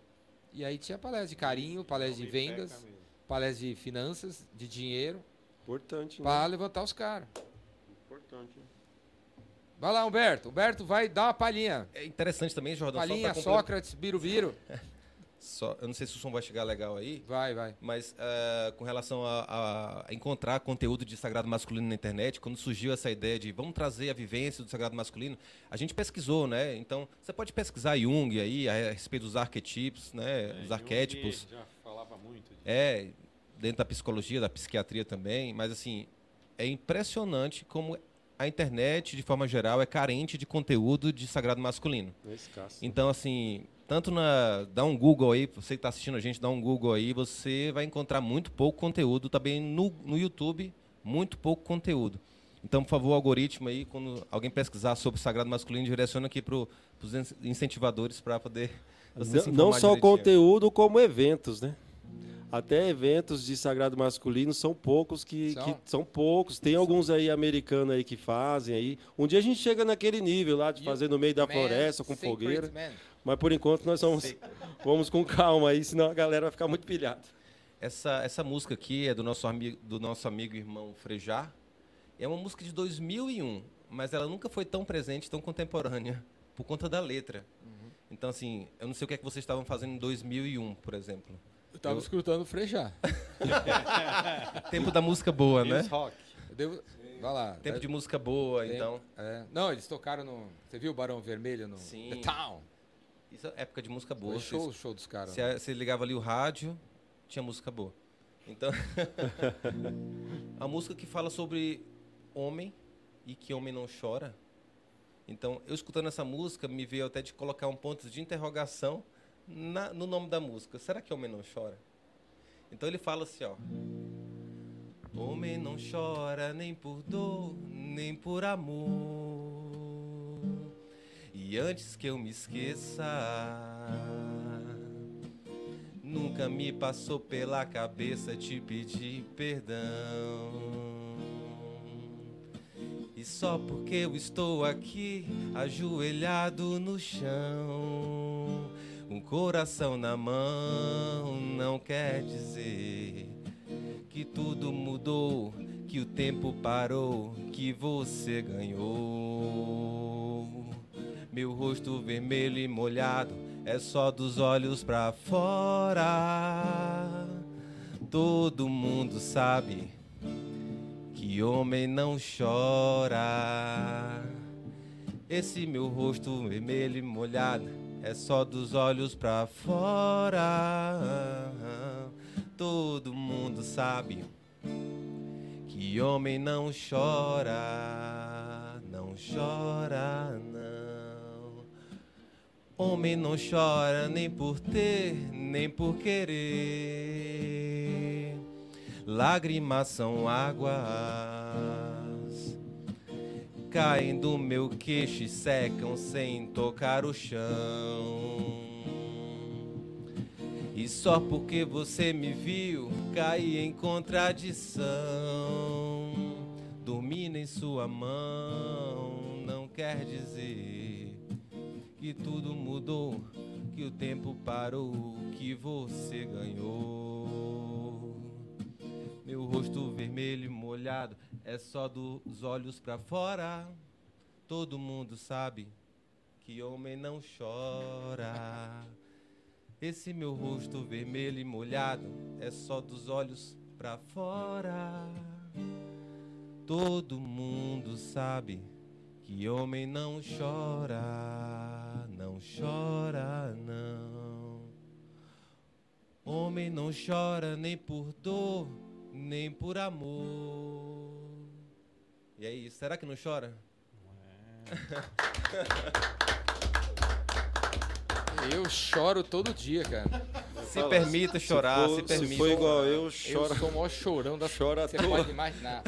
E aí tinha palestra de carinho, palestra de vendas, palestra de finanças, de dinheiro, Importante, né? para levantar os caras. Importante. Vai lá, Humberto. Humberto vai dar uma palhinha. É interessante também, Jordão, Palhinha, Sócrates, Birubiru. só- eu não sei se o som vai chegar legal aí, Vai, vai. mas eh, com relação a, a- encontrar conteúdo de sagrado masculino na internet, quando surgiu essa ideia de vamos trazer a vivência do sagrado masculino, a gente pesquisou, né? Então, você pode pesquisar Jung aí, a respeito dos arquetipos, né? É, Os arquétipos. Já falava muito disso. É, dentro da psicologia, da psiquiatria também, mas assim, é impressionante como a internet, de forma geral, é carente de conteúdo de sagrado masculino. É escasso. Então, assim, tanto na. Dá um Google aí, você que está assistindo a gente, dá um Google aí, você vai encontrar muito pouco conteúdo também no, no YouTube, muito pouco conteúdo. Então, por favor, o algoritmo aí, quando alguém pesquisar sobre sagrado masculino, direciona aqui para os incentivador para poder você se Não, não só o direitinho. conteúdo, como eventos, né? Até eventos de sagrado masculino são poucos que São? que são poucos. Tem alguns aí americanos aí que fazem aí. Um dia a gente chega naquele nível lá de You fazer no meio da floresta com fogueira. Man. Mas por enquanto nós vamos, vamos com calma aí, senão a galera vai ficar muito pilhada. Essa, essa música aqui é do nosso, amigo, do nosso amigo e irmão Frejar. É uma música de 2001, mas ela nunca foi tão presente, tão contemporânea, por conta da letra. Então, assim, eu não sei o que é que vocês estavam fazendo em 2001, por exemplo. Eu tava escutando o Frejá. Tempo da música boa, né? Rock. Eu devo... Vai lá. Tempo de música boa, Tempo. então. É. Não, eles tocaram no... Você viu o Barão Vermelho no Sim. The Town? Isso é época de música boa. Foi show, Vocês- show dos caras. Você, você ligava ali o rádio, tinha música boa. Então, a música que fala sobre homem e que homem não chora. Então, eu escutando essa música, me veio até de colocar um ponto de interrogação na- no nome da música. Será que homem não chora? Então ele fala assim, ó. Homem não chora nem por dor, nem por amor. E antes que eu me esqueça, nunca me passou pela cabeça te pedir perdão. E só porque eu estou aqui, ajoelhado no chão, um coração na mão, não quer dizer que tudo mudou, que o tempo parou, que você ganhou. Meu rosto vermelho e molhado é só dos olhos pra fora. Todo mundo sabe que homem não chora. Esse meu rosto vermelho e molhado é só dos olhos pra fora. Todo mundo sabe que homem não chora, não chora não. Homem não chora nem por ter, nem por querer. Lágrimas são águas caem do meu queixo e secam sem tocar o chão. E só porque você me viu cair em contradição, dormindo em sua mão, não quer dizer que tudo mudou, que o tempo parou, que você ganhou. Meu rosto vermelho e molhado é só dos olhos pra fora. Todo mundo sabe que homem não chora. Esse meu rosto vermelho e molhado é só dos olhos pra fora. Todo mundo sabe que homem não chora, não chora não. Homem não chora nem por dor, nem por amor. E aí, será que não chora? Eu choro todo dia, cara. Se permita chorar, se, for, permita. se for igual eu, Eu chora. sou o maior chorão da Chora Você toa. pode imaginar.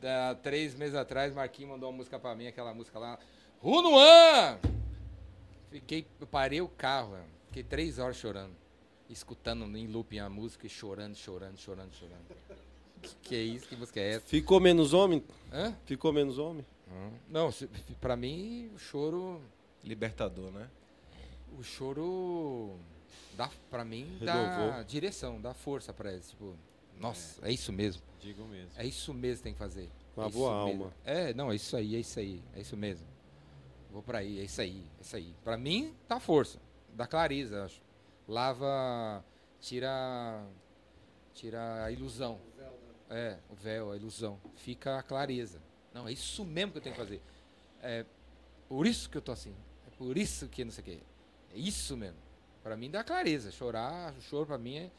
Da, três meses atrás, Marquinhos mandou uma música pra mim, aquela música lá. Runuan! Fiquei, eu parei o carro, velho. fiquei três horas chorando. Escutando em looping a música e chorando, chorando, chorando, chorando. Que, que é isso? Que música é essa? Ficou menos homem? Hã? Ficou menos homem? Não, se- pra mim, o choro. Libertador, né? O choro dá, pra mim, dá Renovou. direção, dá força pra eles. Tipo, nossa, é isso mesmo. Digo mesmo. É isso mesmo que tem que fazer. Uma É boa isso mesmo. alma. É, não, é isso aí, é isso aí, é isso mesmo. Vou pra aí, é isso aí, é isso aí. Pra mim, dá força, dá clareza, acho. Lava, tira, tira a ilusão. É, o véu, a ilusão. Fica a clareza. Não, é isso mesmo que eu tenho que fazer. É por isso que eu tô assim. É por isso que não sei o quê. É isso mesmo. Pra mim dá clareza. Chorar, o choro pra mim é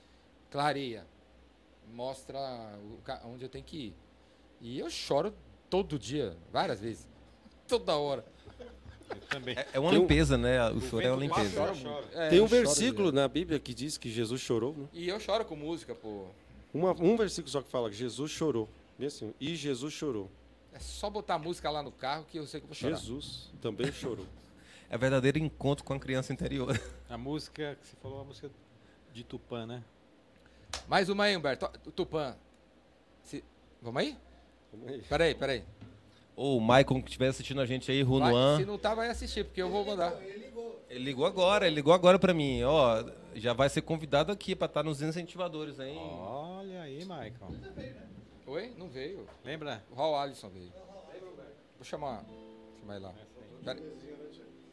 clareia. Mostra o onde eu tenho que ir. E eu choro todo dia, várias vezes. Toda hora. Também. É, é uma Tem um- limpeza, né? O choro é uma limpeza. É, Tem um versículo na Bíblia que diz que Jesus chorou, né? E eu choro com música, pô. Uma- um versículo só que fala que Jesus chorou. Bem assim, e Jesus chorou. É só botar música lá no carro que eu sei que eu vou chorar. Jesus também chorou. É verdadeiro encontro com a criança interior. A música que você falou, a música De Tupã, né? Mais uma aí, Humberto. Tupã. Se- Vamos aí? Peraí, peraí. Ou o Maicon que estiver assistindo a gente aí, Runuan. se não tá, vai assistir, porque eu vou mandar. Ele ligou agora, ele ligou agora pra mim. Ó, já vai ser convidado aqui pra estar nos incentivadores, hein? Olha aí, Michael. Oi? Não veio. Lembra? O Raul Alisson veio. Vou chamar, chamar ele lá. Pera-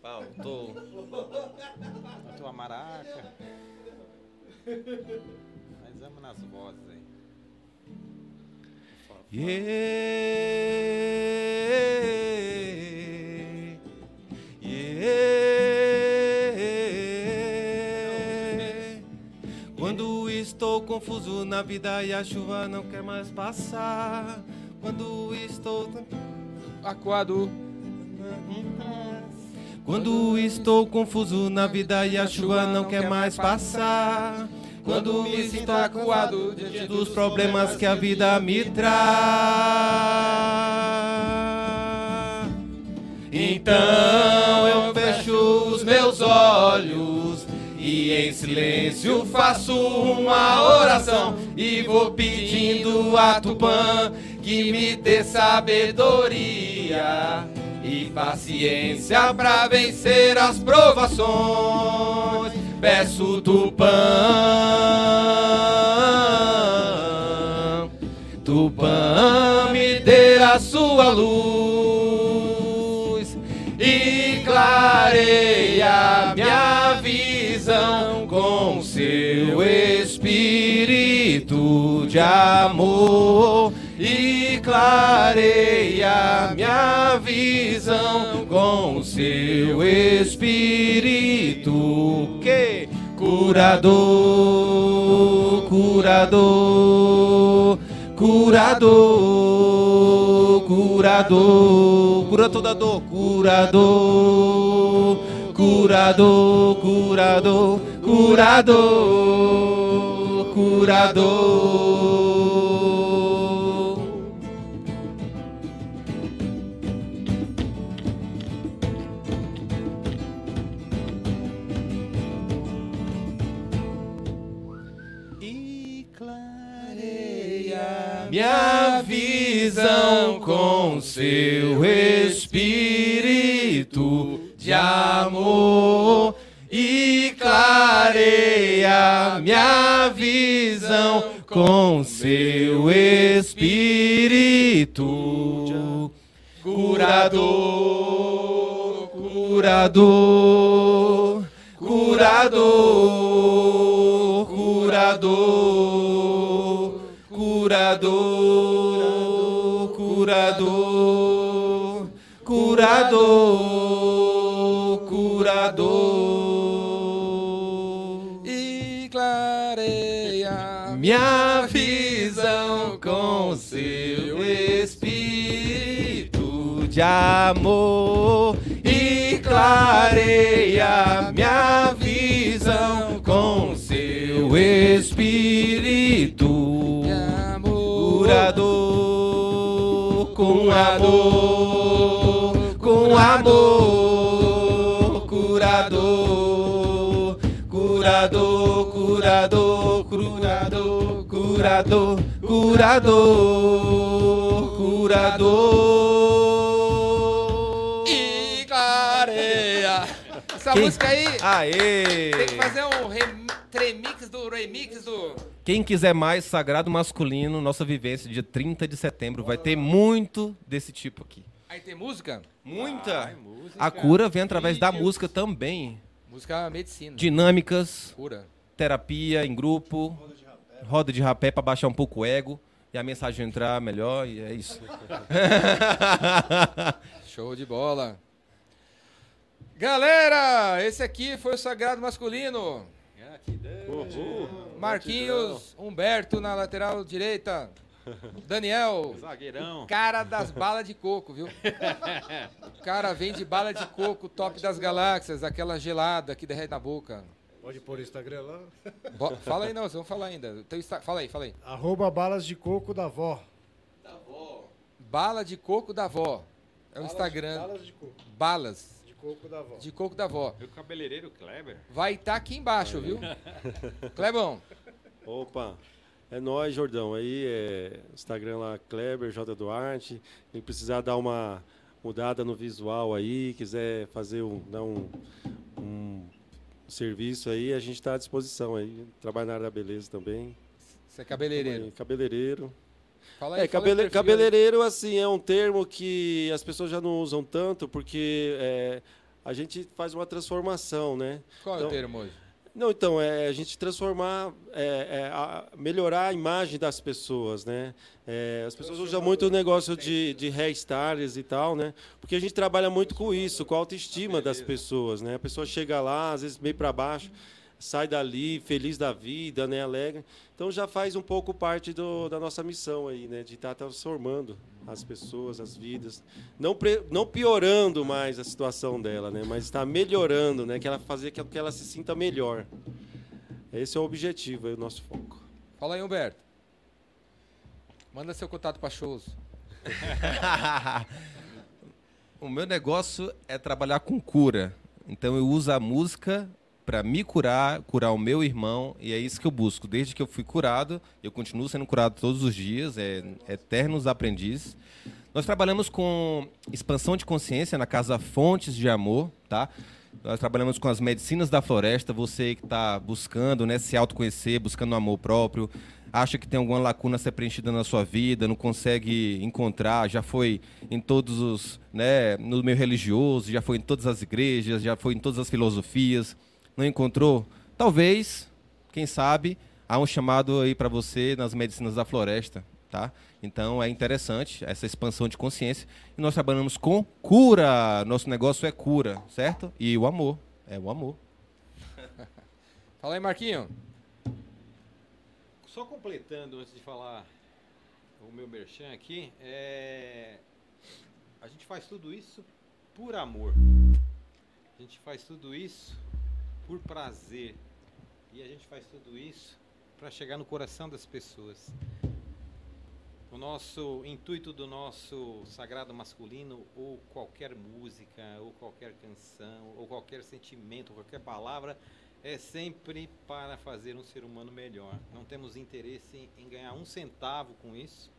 Paulo, tô... A tua maraca. Mas vamos nas vozes aí. Yeah, yeah. Quando estou confuso na vida e a chuva não quer mais passar. Quando estou. Acuado. Quando estou confuso na vida e a chuva não quer mais passar. Quando me sinto acuado diante dos problemas que a vida me traz. Então eu fecho os meus olhos e em silêncio faço uma oração e vou pedindo a Tupã que me dê sabedoria e paciência para vencer as provações. Peço Tupã, Tupã me dê a sua luz e clareia minha visão com seu espírito de amor e clareia minha visão com seu espírito. Que curador curador curador curador. Cura toda dor. Curador curador curador curador curador clareia minha visão com seu espírito de amor e clareia minha visão com seu espírito. Curador curador curador curador curador curador curador curador E clareia minha visão com seu espírito de amor e clareia minha visão com seu espírito. Curador com amor com amor curador curador curador curador curador curador curador E clareia. Essa música aí Aê! tem que fazer um rem- remix do remix. Quem quiser mais Sagrado Masculino, nossa vivência, dia 30 de setembro, vai ter muito desse tipo aqui. Aí tem música? Muita! Ai, música. A cura vem através da música também. Música medicina. Dinâmicas, Cura. terapia em grupo, roda de rapé para baixar um pouco o ego e a mensagem entrar melhor e é isso. Show de bola. Galera, esse aqui foi o Sagrado Masculino. Gratidão. Marquinhos, Humberto na lateral direita. Daniel, Zagueirão. cara das balas de coco, viu? O cara vende bala de coco, top das galáxias, aquela gelada que derrete na boca. Pode pôr o Instagram lá. Bo- fala aí, não, vocês vão falar ainda. Teu Insta- Fala aí, fala aí. Arroba balas de coco da vó. Bala de coco da avó. É o Instagram. Balas de coco. Balas. De coco da avó. de coco da avó. Meu cabeleireiro Kleber. Vai estar aqui embaixo, viu? Clebão, Opa, é nóis, Jordão. Aí é Instagram lá, Kleber J. Duarte. Quem precisar dar uma mudada no visual aí, quiser fazer um, dar um, um serviço aí, a gente está à disposição aí. Trabalho na área da beleza também. você é cabeleireiro. Cabeleireiro. Fala aí, É, cabele- cabeleireiro, assim, é um termo que as pessoas já não usam tanto, porque é, a gente faz uma transformação, né? Qual é o Então, termo hoje? Não, então, é a gente transformar, é, é, a- melhorar a imagem das pessoas, né? É, as pessoas usam muito o negócio de, de hairstyles e tal, né? Porque a gente trabalha muito com isso, com a autoestima das pessoas, né? A pessoa chega lá, às vezes meio para baixo, sai dali feliz da vida, né? Alegre. Então já faz um pouco parte do- da nossa missão aí, né? De estar transformando as pessoas, as vidas. Não, pre- não piorando mais a situação dela, né? Mas está melhorando, né? Que ela fazer que que ela se sinta melhor. Esse é o objetivo, é o nosso foco. Fala aí, Humberto. Manda seu contato para shows. o meu negócio é trabalhar com cura. Então eu uso a música para me curar, curar o meu irmão, e é isso que eu busco. Desde que eu fui curado, eu continuo sendo curado todos os dias, é eternos aprendizes. Nós trabalhamos com expansão de consciência na Casa Fontes de Amor, tá? Nós trabalhamos com as medicinas da floresta, você que está buscando né, se autoconhecer, buscando um amor próprio, acha que tem alguma lacuna a ser preenchida na sua vida, não consegue encontrar, já foi em todos os, né, no meio religioso, já foi em todas as igrejas, já foi em todas as filosofias, não encontrou? Talvez, quem sabe, há um chamado aí para você nas medicinas da floresta, tá? Então é interessante essa expansão de consciência. E nós trabalhamos com cura. Nosso negócio é cura, certo? E o amor. É o amor. Fala aí, Marquinho. Só completando antes de falar o meu merchan aqui, é... a gente faz tudo isso por amor. A gente faz tudo isso por prazer. E a gente faz tudo isso para chegar no coração das pessoas. O nosso intuito do nosso sagrado masculino, ou qualquer música, ou qualquer canção, ou qualquer sentimento, qualquer palavra, é sempre para fazer um ser humano melhor. Não temos interesse em ganhar um centavo com isso.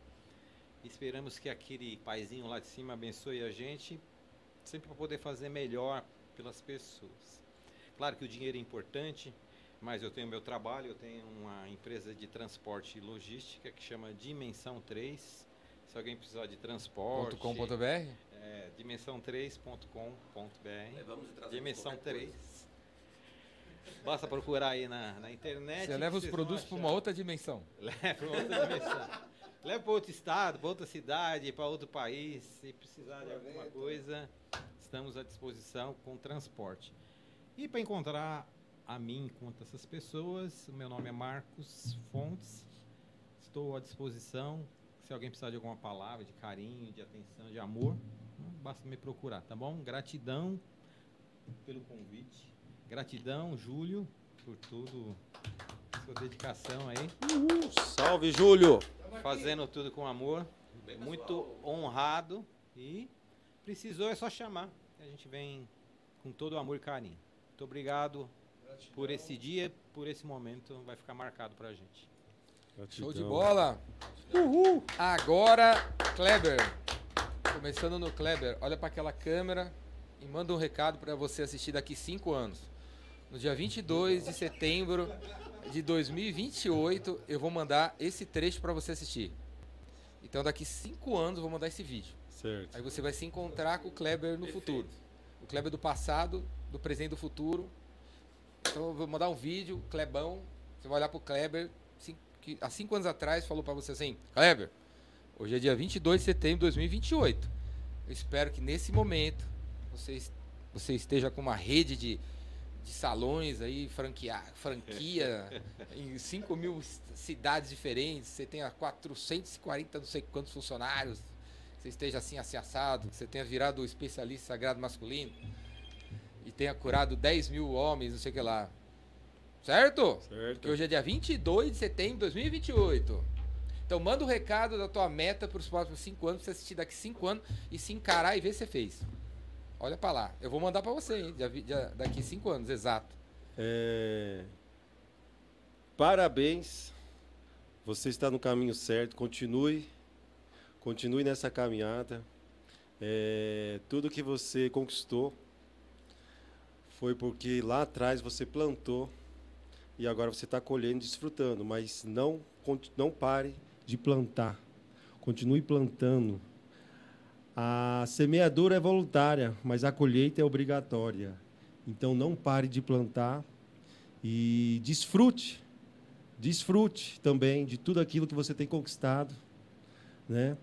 Esperamos que aquele paizinho lá de cima abençoe a gente, sempre para poder fazer melhor pelas pessoas. Claro que o dinheiro é importante, mas eu tenho meu trabalho, eu tenho uma empresa de transporte e logística que chama Dimensão 3. Se alguém precisar de transporte, .com.br é, dimensão3.com.br. Dimensão 3. Basta procurar aí na, na internet. Você leva os produtos para uma outra dimensão. Leva para outra dimensão. Leva para outro estado, para outra cidade, para outro país. Se precisar de alguma coisa, estamos à disposição com transporte. E para encontrar a mim enquanto essas pessoas, o meu nome é Marcos Fontes. Estou à disposição. Se alguém precisar de alguma palavra, de carinho, de atenção, de amor, basta me procurar, tá bom? Gratidão pelo convite. Gratidão, Júlio, por tudo, sua dedicação aí Salve, Júlio! fazendo tudo com amor, muito honrado e precisou é só chamar. A gente vem com todo o amor e carinho. Muito obrigado por esse dia, por esse momento, vai ficar marcado pra gente. Show de Gratidão. bola. Agora, Kleber. Começando no Kleber, olha para aquela câmera e manda um recado para você assistir daqui cinco anos. No dia 22 de setembro de 2028, eu vou mandar esse trecho para você assistir. Então, daqui cinco anos, eu vou mandar esse vídeo. Certo. Aí você vai se encontrar com o Kleber no futuro. O Kleber do passado, do presente e do futuro. Então eu vou mandar um vídeo, Klebão. Você vai olhar pro Kleber, que há cinco anos atrás falou pra você assim: Kleber, hoje é dia 22 de setembro de 2028. Eu espero que nesse momento você, você esteja com uma rede de, de salões aí, franquia, franquia em 5 mil cidades diferentes. Você tenha 440 não sei quantos funcionários você esteja assim assim assado, que você tenha virado o especialista sagrado masculino e tenha curado 10 mil homens, não sei o que lá. Certo? Certo. Que hoje é dia 22 de setembro de 2028. Então manda o recado da tua meta para os próximos 5 anos, pra você assistir daqui 5 anos e se encarar e ver se você fez. Olha pra lá. Eu vou mandar pra você, hein? Já vi- já- daqui cinco anos, exato. É, Parabéns. Você está no caminho certo. Continue. Continue nessa caminhada. É, Tudo que você conquistou foi porque lá atrás você plantou e agora você está colhendo, desfrutando. Mas não, não pare de plantar. Continue plantando. A semeadura é voluntária, mas a colheita é obrigatória. Então não pare de plantar e desfrute, desfrute também de tudo aquilo que você tem conquistado, né?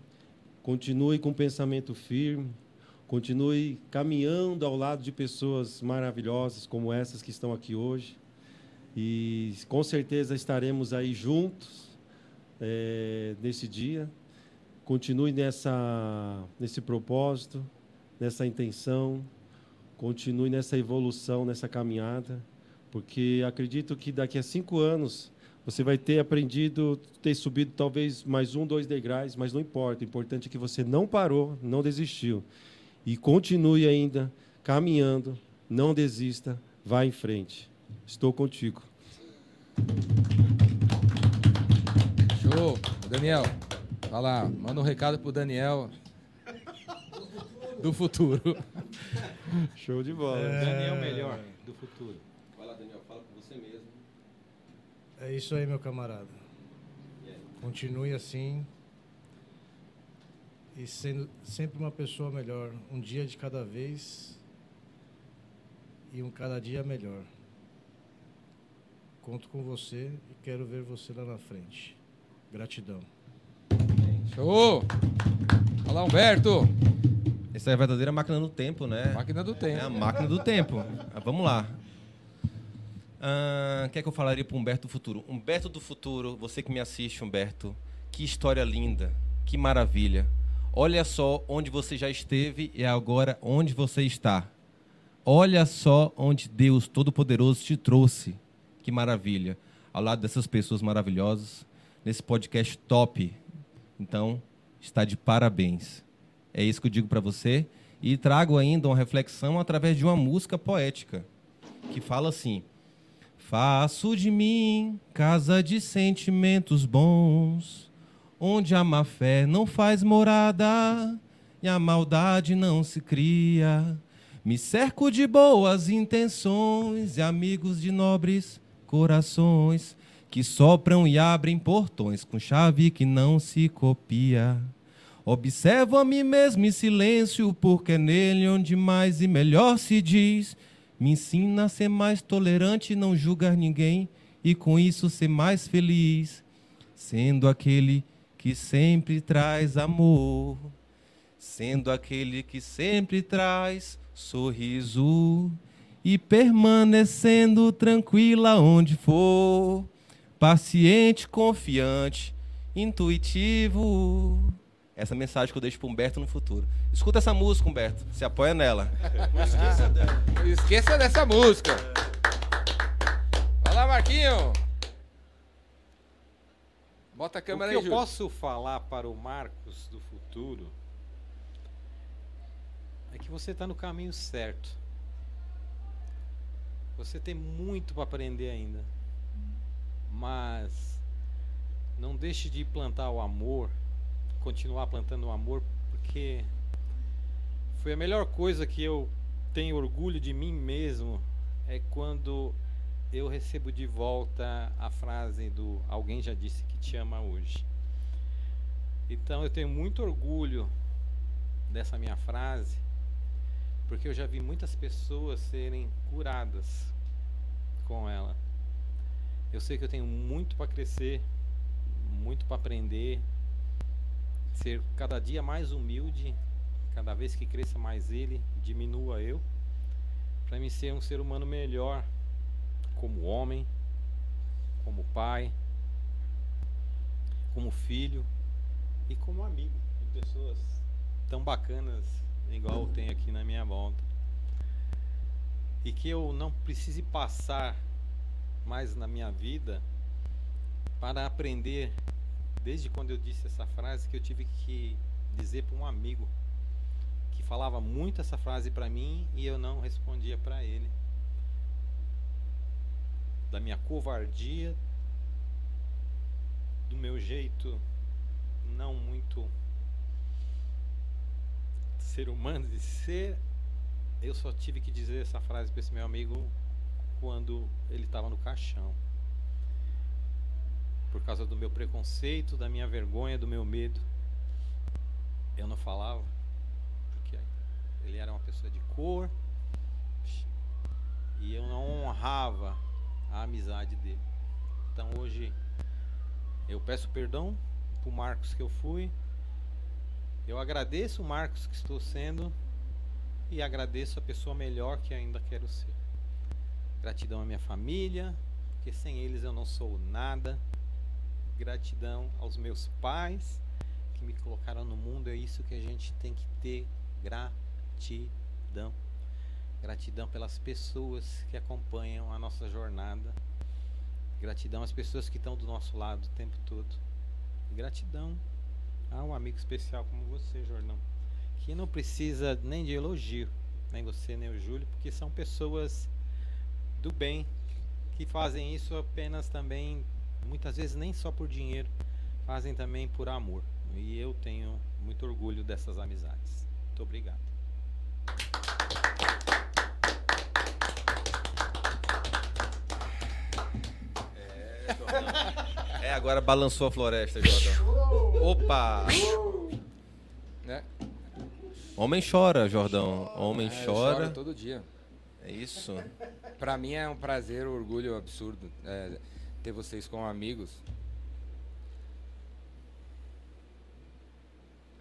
Continue com o pensamento firme, continue caminhando ao lado de pessoas maravilhosas como essas que estão aqui hoje e com certeza estaremos aí juntos eh, nesse dia. Continue nessa nesse propósito, nessa intenção, continue nessa evolução, nessa caminhada porque acredito que daqui a cinco anos você vai ter aprendido, ter subido talvez mais um, dois degraus, mas não importa. O importante é que você não parou, não desistiu. E continue ainda caminhando, não desista, vá em frente. Estou contigo. Show. Daniel, vai lá. Manda um recado pro Daniel do futuro. Show de bola. Daniel melhor do futuro. Vai lá, Daniel, fala com você mesmo. É isso aí, meu camarada. Continue assim. E sendo sempre uma pessoa melhor. Um dia de cada vez. E um cada dia melhor. Conto com você e quero ver você lá na frente. Gratidão. Show. Olá, Humberto. Essa é a verdadeira máquina do tempo, né? Máquina do É tempo. a máquina do tempo. Ah, Vamos lá. Ah, O que é que eu falaria para Humberto do futuro? Humberto do futuro, você que me assiste, Humberto, que história linda, que maravilha. Olha só onde você já esteve e agora onde você está. Olha só onde Deus Todo-Poderoso te trouxe. Que maravilha. Ao lado dessas pessoas maravilhosas, nesse podcast top. Então, está de parabéns. É isso que eu digo para você. E trago ainda uma reflexão através de uma música poética que fala assim: Faço de mim casa de sentimentos bons, onde a má fé não faz morada e a maldade não se cria. Me cerco de boas intenções e amigos de nobres corações que sopram e abrem portões com chave que não se copia. Observo a mim mesmo em silêncio, porque é nele onde mais e melhor se diz. Me ensina a ser mais tolerante, não julgar ninguém e com isso ser mais feliz, sendo aquele que sempre traz amor, sendo aquele que sempre traz sorriso e permanecendo tranquila onde for, paciente, confiante, intuitivo. Essa mensagem que eu deixo para Humberto no futuro. Escuta essa música, Humberto. Se apoia nela. Esqueça dessa música. Vai lá, Marquinho. Bota a O câmera que aí, eu Júlio. posso falar para o Marcos do futuro é que você está no caminho certo. Você tem muito para aprender ainda. Mas não deixe de plantar o amor, continuar plantando o amor, porque foi a melhor coisa que eu tenho orgulho de mim mesmo é quando eu recebo de volta a frase do alguém já disse que te ama hoje. Então eu tenho muito orgulho dessa minha frase, porque eu já vi muitas pessoas serem curadas com ela. Eu sei que eu tenho muito para crescer, muito para aprender, ser cada dia mais humilde, cada vez que cresça mais ele, diminua eu, para me ser um ser humano melhor como homem, como pai, como filho e como amigo de pessoas tão bacanas igual tenho aqui na minha volta. E que eu não precise passar mais na minha vida para aprender desde quando eu disse essa frase que eu tive que dizer para um amigo que falava muito essa frase para mim e eu não respondia para ele. Da minha covardia, do meu jeito não muito ser humano de ser, eu só tive que dizer essa frase para esse meu amigo quando ele estava no caixão. Por causa do meu preconceito, da minha vergonha, do meu medo. Eu não falava, porque ele era uma pessoa de cor e eu não honrava a amizade dele. Então hoje eu peço perdão pro Marcos que eu fui. Eu agradeço o Marcos que estou sendo e agradeço a pessoa melhor que ainda quero ser. Gratidão à minha família, porque sem eles eu não sou nada. Gratidão aos meus pais que me colocaram no mundo, é isso que a gente tem que ter gratidão. Gratidão pelas pessoas que acompanham a nossa jornada. Gratidão às pessoas que estão do nosso lado o tempo todo. Gratidão a um amigo especial como você, Jordão. Que não precisa nem de elogio, nem você, nem o Júlio, porque são pessoas do bem que fazem isso apenas também, muitas vezes nem só por dinheiro, fazem também por amor. E eu tenho muito orgulho dessas amizades. Muito obrigado. É, agora balançou a floresta, Jordão. Opa! Né? Homem chora, Jordão. Homem É, chora. todo dia. É isso. Pra mim é um prazer, um orgulho absurdo é, ter vocês como amigos.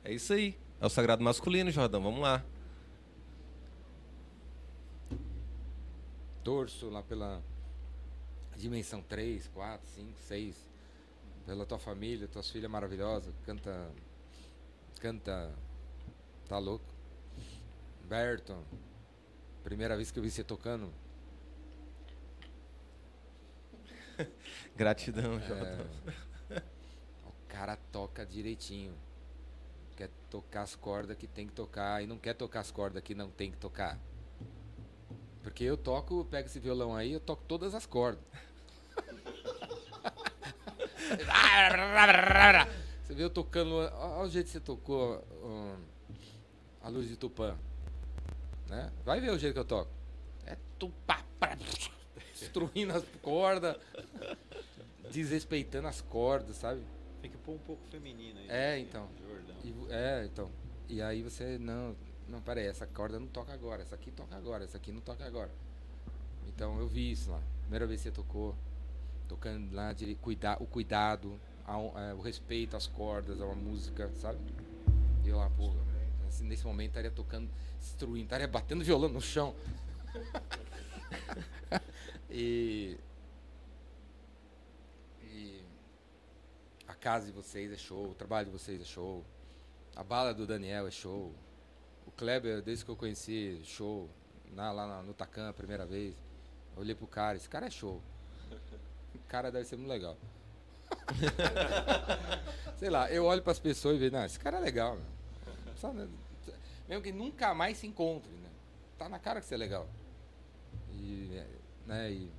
É isso aí. É o sagrado masculino, Jordão. Vamos lá. Torço lá pela dimensão 3, 4, 5, 6. Pela tua família, tuas filhas maravilhosas. Canta. Canta. Tá louco. Berton. Primeira vez que eu vi você tocando. Gratidão, é, Jordão. o cara toca direitinho. Quer tocar as cordas que tem que tocar e não quer tocar as cordas que não tem que tocar. Porque eu toco, pego esse violão aí, eu toco todas as cordas. Você viu eu tocando. Olha o jeito que você tocou um, a luz de Tupã. Né? Vai ver o jeito que eu toco. É tupá, pá, destruindo as cordas, desrespeitando as cordas, sabe? Tem que pôr um pouco feminino aí. É, né, então. Jordão. E é, então. E aí você, não, não, peraí, essa corda não toca agora, essa aqui toca agora, essa aqui não toca agora. Então eu vi isso lá. Primeira vez que você tocou, tocando lá, de cuidar, o cuidado, a on- é, o respeito às cordas, a uma música, sabe? E eu lá, pô, assim, nesse momento estaria tocando, destruindo, estaria batendo violão no chão. e. E. A casa de vocês é show, o trabalho de vocês é show. A bala do Daniel é show. O Kleber, desde que eu conheci, show. Na, lá no Tacan, a primeira vez. Eu olhei pro cara, esse cara é show. O cara deve ser muito legal. Sei lá, eu olho pras pessoas e vejo, não, esse cara é legal, né, Mesmo que nunca mais se encontre, né? Tá na cara que você é legal. E, né, e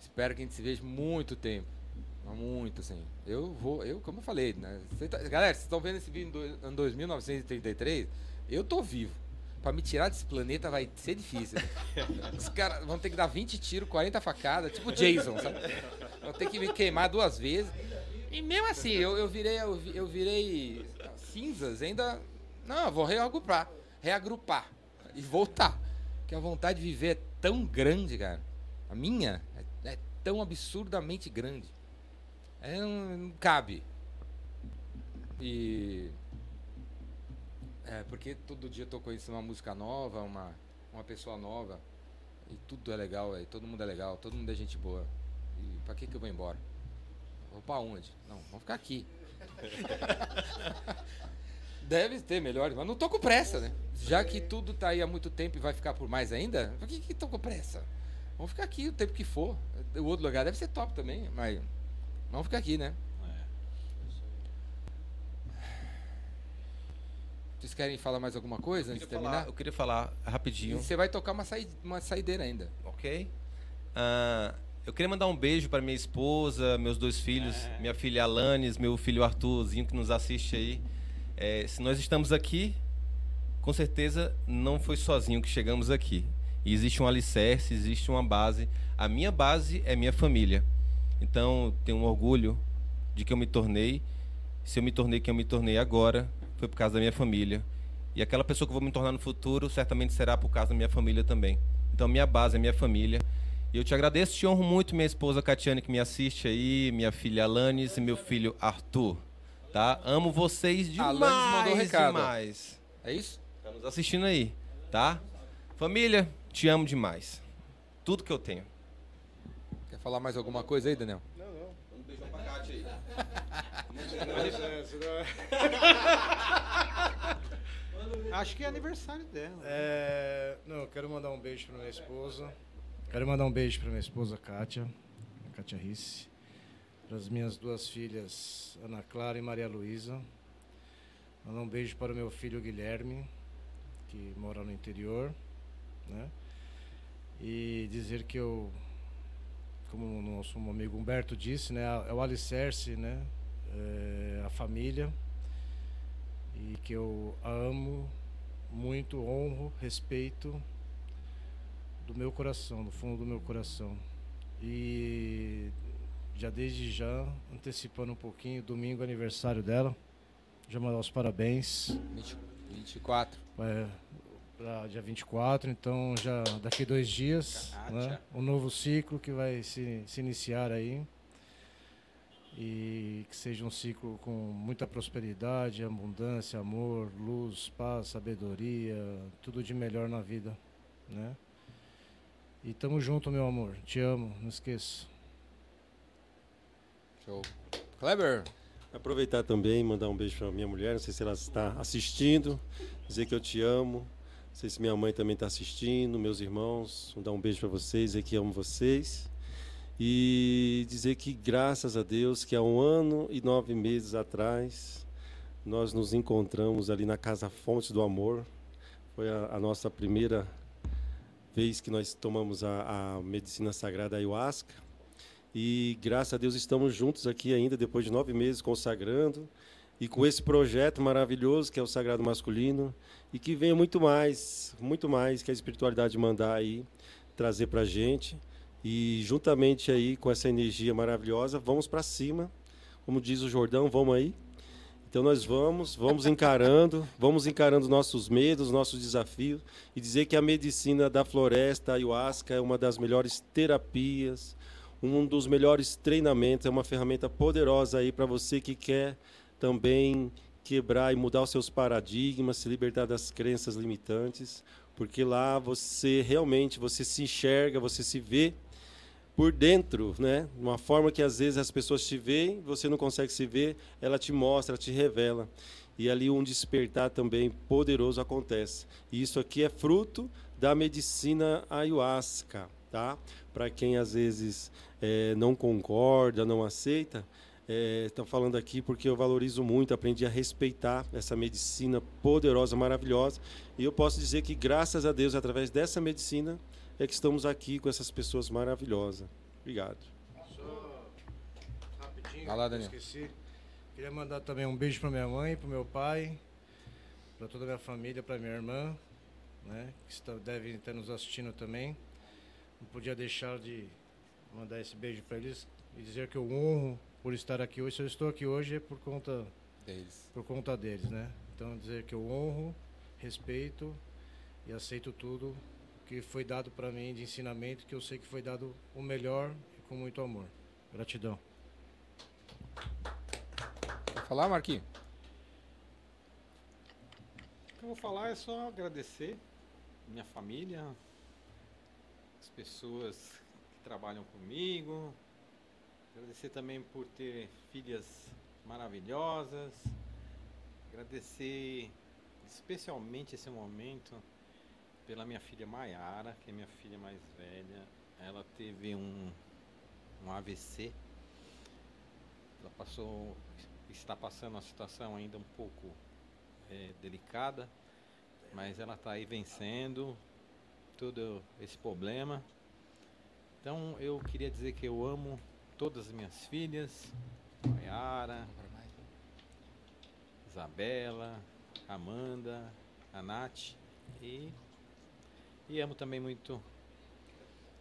espero que a gente se veja muito tempo. Muito, assim. Eu vou, eu, como eu falei, né? Cê tá- galera, vocês estão vendo esse vídeo em do- em 2933? Eu tô vivo. Pra me tirar desse planeta vai ser difícil. Os caras vão ter que dar 20 tiros, 40 facadas, tipo Jason, sabe? Vão ter que me queimar duas vezes. E mesmo assim, eu, eu virei, eu, eu virei cinzas, ainda. Não, eu vou reagrupar. Reagrupar. E voltar. Porque a vontade de viver é tão grande, cara. A minha é, é tão absurdamente grande. É, não, não cabe. E. É, porque todo dia eu tô conhecendo uma música nova, uma, uma pessoa nova. E tudo é legal, véio, todo mundo é legal, todo mundo é gente boa. E pra que, que eu vou embora? Vou pra onde? Não, vamos ficar aqui. Deve ter melhores, mas não tô com pressa, né? Já que tudo tá aí há muito tempo e vai ficar por mais ainda, por que que tô com pressa? Vamos ficar aqui o tempo que for. O outro lugar deve ser top também, mas vamos ficar aqui, né? É. Vocês querem falar mais alguma coisa antes de terminar? falar, eu queria falar E rapidinho, você vai tocar uma, saí- uma saideira ainda. ok? Ah, eu queria mandar um beijo para minha esposa, meus dois filhos, minha filha Alanis, meu filho Arthurzinho que nos assiste aí. É, se nós estamos aqui, com certeza não foi sozinho que chegamos aqui. E existe um alicerce, existe uma base. A minha base é minha família. Então, tenho um orgulho de que eu me tornei. Se eu me tornei quem eu me tornei agora, foi por causa da minha família. E aquela pessoa que eu vou me tornar no futuro, certamente será por causa da minha família também. Então, minha base é minha família. E eu te agradeço, te honro muito, minha esposa Catiane, que me assiste aí, minha filha Alanis e meu filho Arthur. Tá? Amo vocês demais, Alanis mandou um recado. demais. É isso? Nos assistindo aí, tá? Família, te amo demais. Tudo que eu tenho. Falar mais alguma coisa aí, Daniel? Não, não. Um beijão pra Cátia aí. Acho que é aniversário dela. É, não, eu quero mandar um beijo para minha esposa. Quero mandar um beijo para minha esposa Kátia, a Kátia Risse. Para as minhas duas filhas, Ana Clara e Maria Luísa. Mandar um beijo para o meu filho Guilherme, que mora no interior. Né? E dizer que eu, como o nosso amigo Humberto disse, né, é o alicerce, né, é a família. E que eu a amo muito, honro, respeito do meu coração, do fundo do meu coração. E já desde já, antecipando um pouquinho, domingo é aniversário dela. Já mandar os parabéns 20, 24. Para dia 24, então já daqui dois dias, Kátia. né, um novo ciclo que vai se, se iniciar aí. E que seja um ciclo com muita prosperidade, abundância, amor, luz, paz, sabedoria, tudo de melhor na vida, né? E tamo junto, meu amor. Te amo, não esqueça. Show. Kleber, Aproveitar também e mandar um beijo para minha mulher, não sei se ela está assistindo, dizer que eu te amo. Não sei se minha mãe também está assistindo, meus irmãos, mandar um beijo para vocês, que amo vocês. E dizer que graças a Deus que há um ano e nove meses atrás nós nos encontramos ali na Casa Fonte do Amor. Foi a, a nossa primeira vez que nós tomamos a, a medicina sagrada ayahuasca. E graças a Deus estamos juntos aqui ainda, depois de nove meses consagrando. E com esse projeto maravilhoso que é o Sagrado Masculino. E que venha muito mais, muito mais que a espiritualidade mandar aí, trazer para a gente. E juntamente aí com essa energia maravilhosa, vamos para cima. Como diz o Jordão, vamos aí. Então nós vamos, vamos encarando, vamos encarando nossos medos, nossos desafios e dizer que a medicina da floresta, a ayahuasca, é uma das melhores terapias, um dos melhores treinamentos, é uma ferramenta poderosa aí para você que quer também quebrar e mudar os seus paradigmas, se libertar das crenças limitantes, porque lá você realmente você se enxerga, você se vê por dentro, né? Uma forma que às vezes as pessoas te veem, você não consegue se ver, ela te mostra, te revela. E ali um despertar também poderoso acontece. E isso aqui é fruto da medicina ayahuasca, tá? Para quem às vezes eh, não concorda, não aceita, Estou falando aqui porque eu valorizo muito, aprendi a respeitar essa medicina poderosa, maravilhosa. E eu posso dizer que, graças a Deus, através dessa medicina, é que estamos aqui com essas pessoas maravilhosas. Obrigado. Só rapidinho, Vai lá, Daniel. esqueci. Queria mandar também um beijo para minha mãe, para meu pai, para toda a minha família, para minha irmã, né, que está, devem estar nos assistindo também. Não podia deixar de mandar esse beijo para eles e dizer que eu honro por estar aqui hoje. Se eu estou aqui hoje é por conta deles. por conta deles, né? Então dizer que eu honro, respeito e aceito tudo que foi dado para mim de ensinamento, que eu sei que foi dado o melhor e com muito amor. Gratidão. Quer falar, Marquinhos? O que eu vou falar é só agradecer minha família, as pessoas que trabalham comigo, agradecer também por ter filhas maravilhosas, agradecer especialmente esse momento pela minha filha Maiara, que é minha filha mais velha. Ela teve um, um AVC. Ela passou, está passando uma situação ainda um pouco é delicada, mas ela está aí vencendo todo esse problema. Então eu queria dizer que eu amo todas as minhas filhas, Mayara, Isabela, Amanda, a Nath e, e amo também muito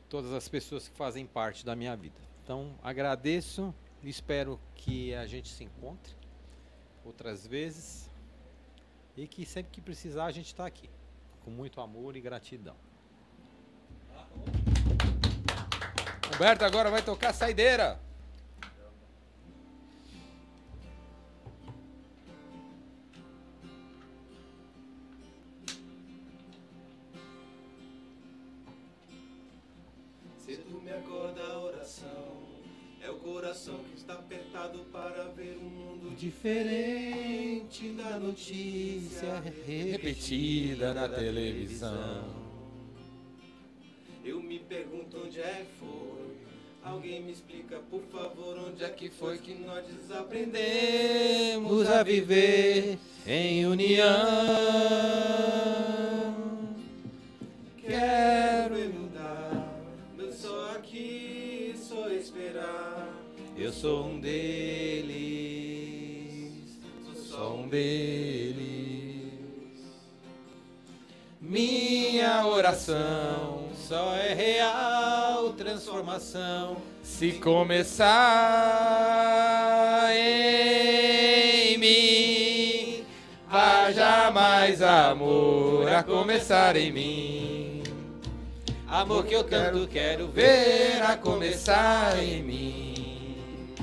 todas as pessoas que fazem parte da minha vida. Então agradeço, espero que a gente se encontre outras vezes e que sempre que precisar a gente está aqui, com muito amor e gratidão. Humberto agora vai tocar saideira. Cedo me acorda a oração. É o coração que está apertado para ver um mundo diferente da notícia Repetida na televisão. Eu me pergunto onde é que foi. Alguém me explica, por favor, onde é que foi que nós desaprendemos a viver em união. Quero mudar, meu só aqui, só esperar. Eu sou um deles, Sou sou um deles. Minha oração Só é real transformação se começar em mim, haja mais amor a começar em mim. Amor que eu tanto quero Ver a começar em mim,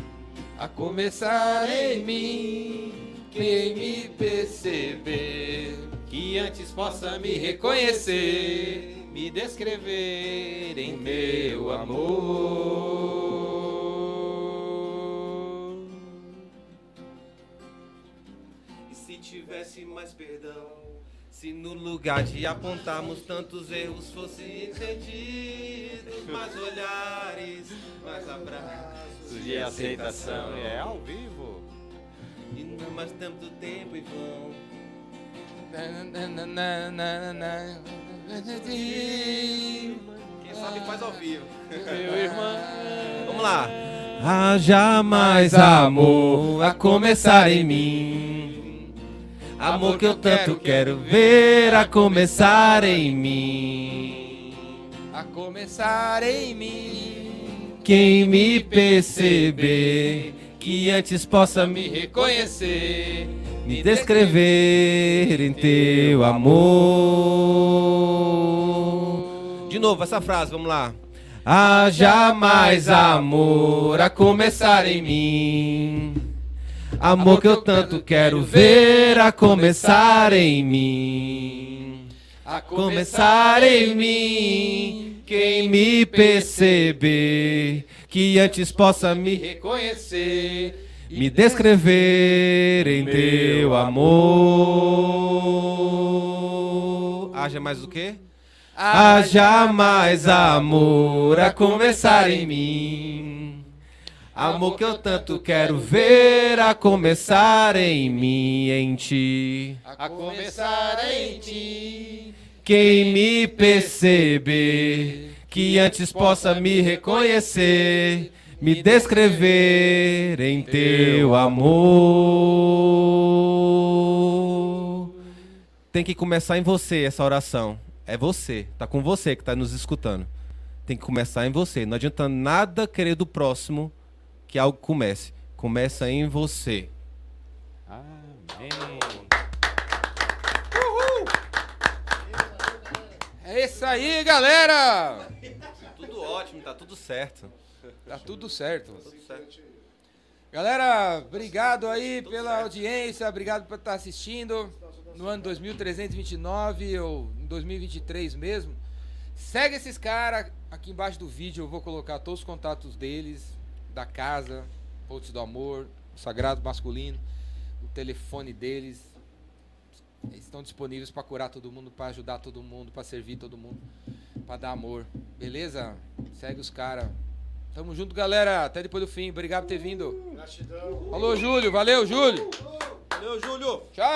a começar em mim. Quem me perceber, que antes possa me reconhecer, me descrever em meu amor. E se tivesse mais perdão? Se no lugar de apontarmos tantos erros fosse entendidos, mais olhares, mais abraços De aceitação é ao vivo. E não mais tanto tempo em vão. Quem sabe faz ao vivo. Meu irmão. Vamos lá. Haja mais amor a começar em mim. Amor que eu tanto quero ver a começar em mim. A começar em mim, Quem me perceber, que antes possa me me reconhecer, me descrever em teu amor. De novo essa frase, vamos lá. Haja mais amor a começar em mim. Amor que eu tanto quero ver a começar em mim. a Começar em mim. Quem me perceber, que antes possa me reconhecer, me descrever em teu amor. Haja mais o quê? Haja mais amor a começar em mim. Amor que eu tanto quero ver a começar em mim, em ti. a começar em ti. Quem me perceber, que antes possa me reconhecer, me descrever em teu amor. Tem que começar em você essa oração. É você, tá com você que tá nos escutando. Tem que começar em você. Não adianta nada querer do próximo que algo comece. Começa em você. Amém. É isso aí, galera! Tudo ótimo, tá tudo certo. Tá tudo certo. Tudo certo. Galera, obrigado aí pela audiência, obrigado por estar assistindo no ano 2329 ou em 2023 mesmo. Segue esses caras aqui embaixo do vídeo, eu vou colocar todos os contatos deles, da casa, Pontes do Amor, o Sagrado Masculino, o telefone deles. Eles estão disponíveis para curar todo mundo, para ajudar todo mundo, para servir todo mundo, para dar amor. Beleza? Segue os caras. Tamo junto, galera. Até depois do fim. Obrigado por ter vindo. Gratidão. Falou, Júlio. Valeu, Júlio. Valeu, Júlio! Tchau.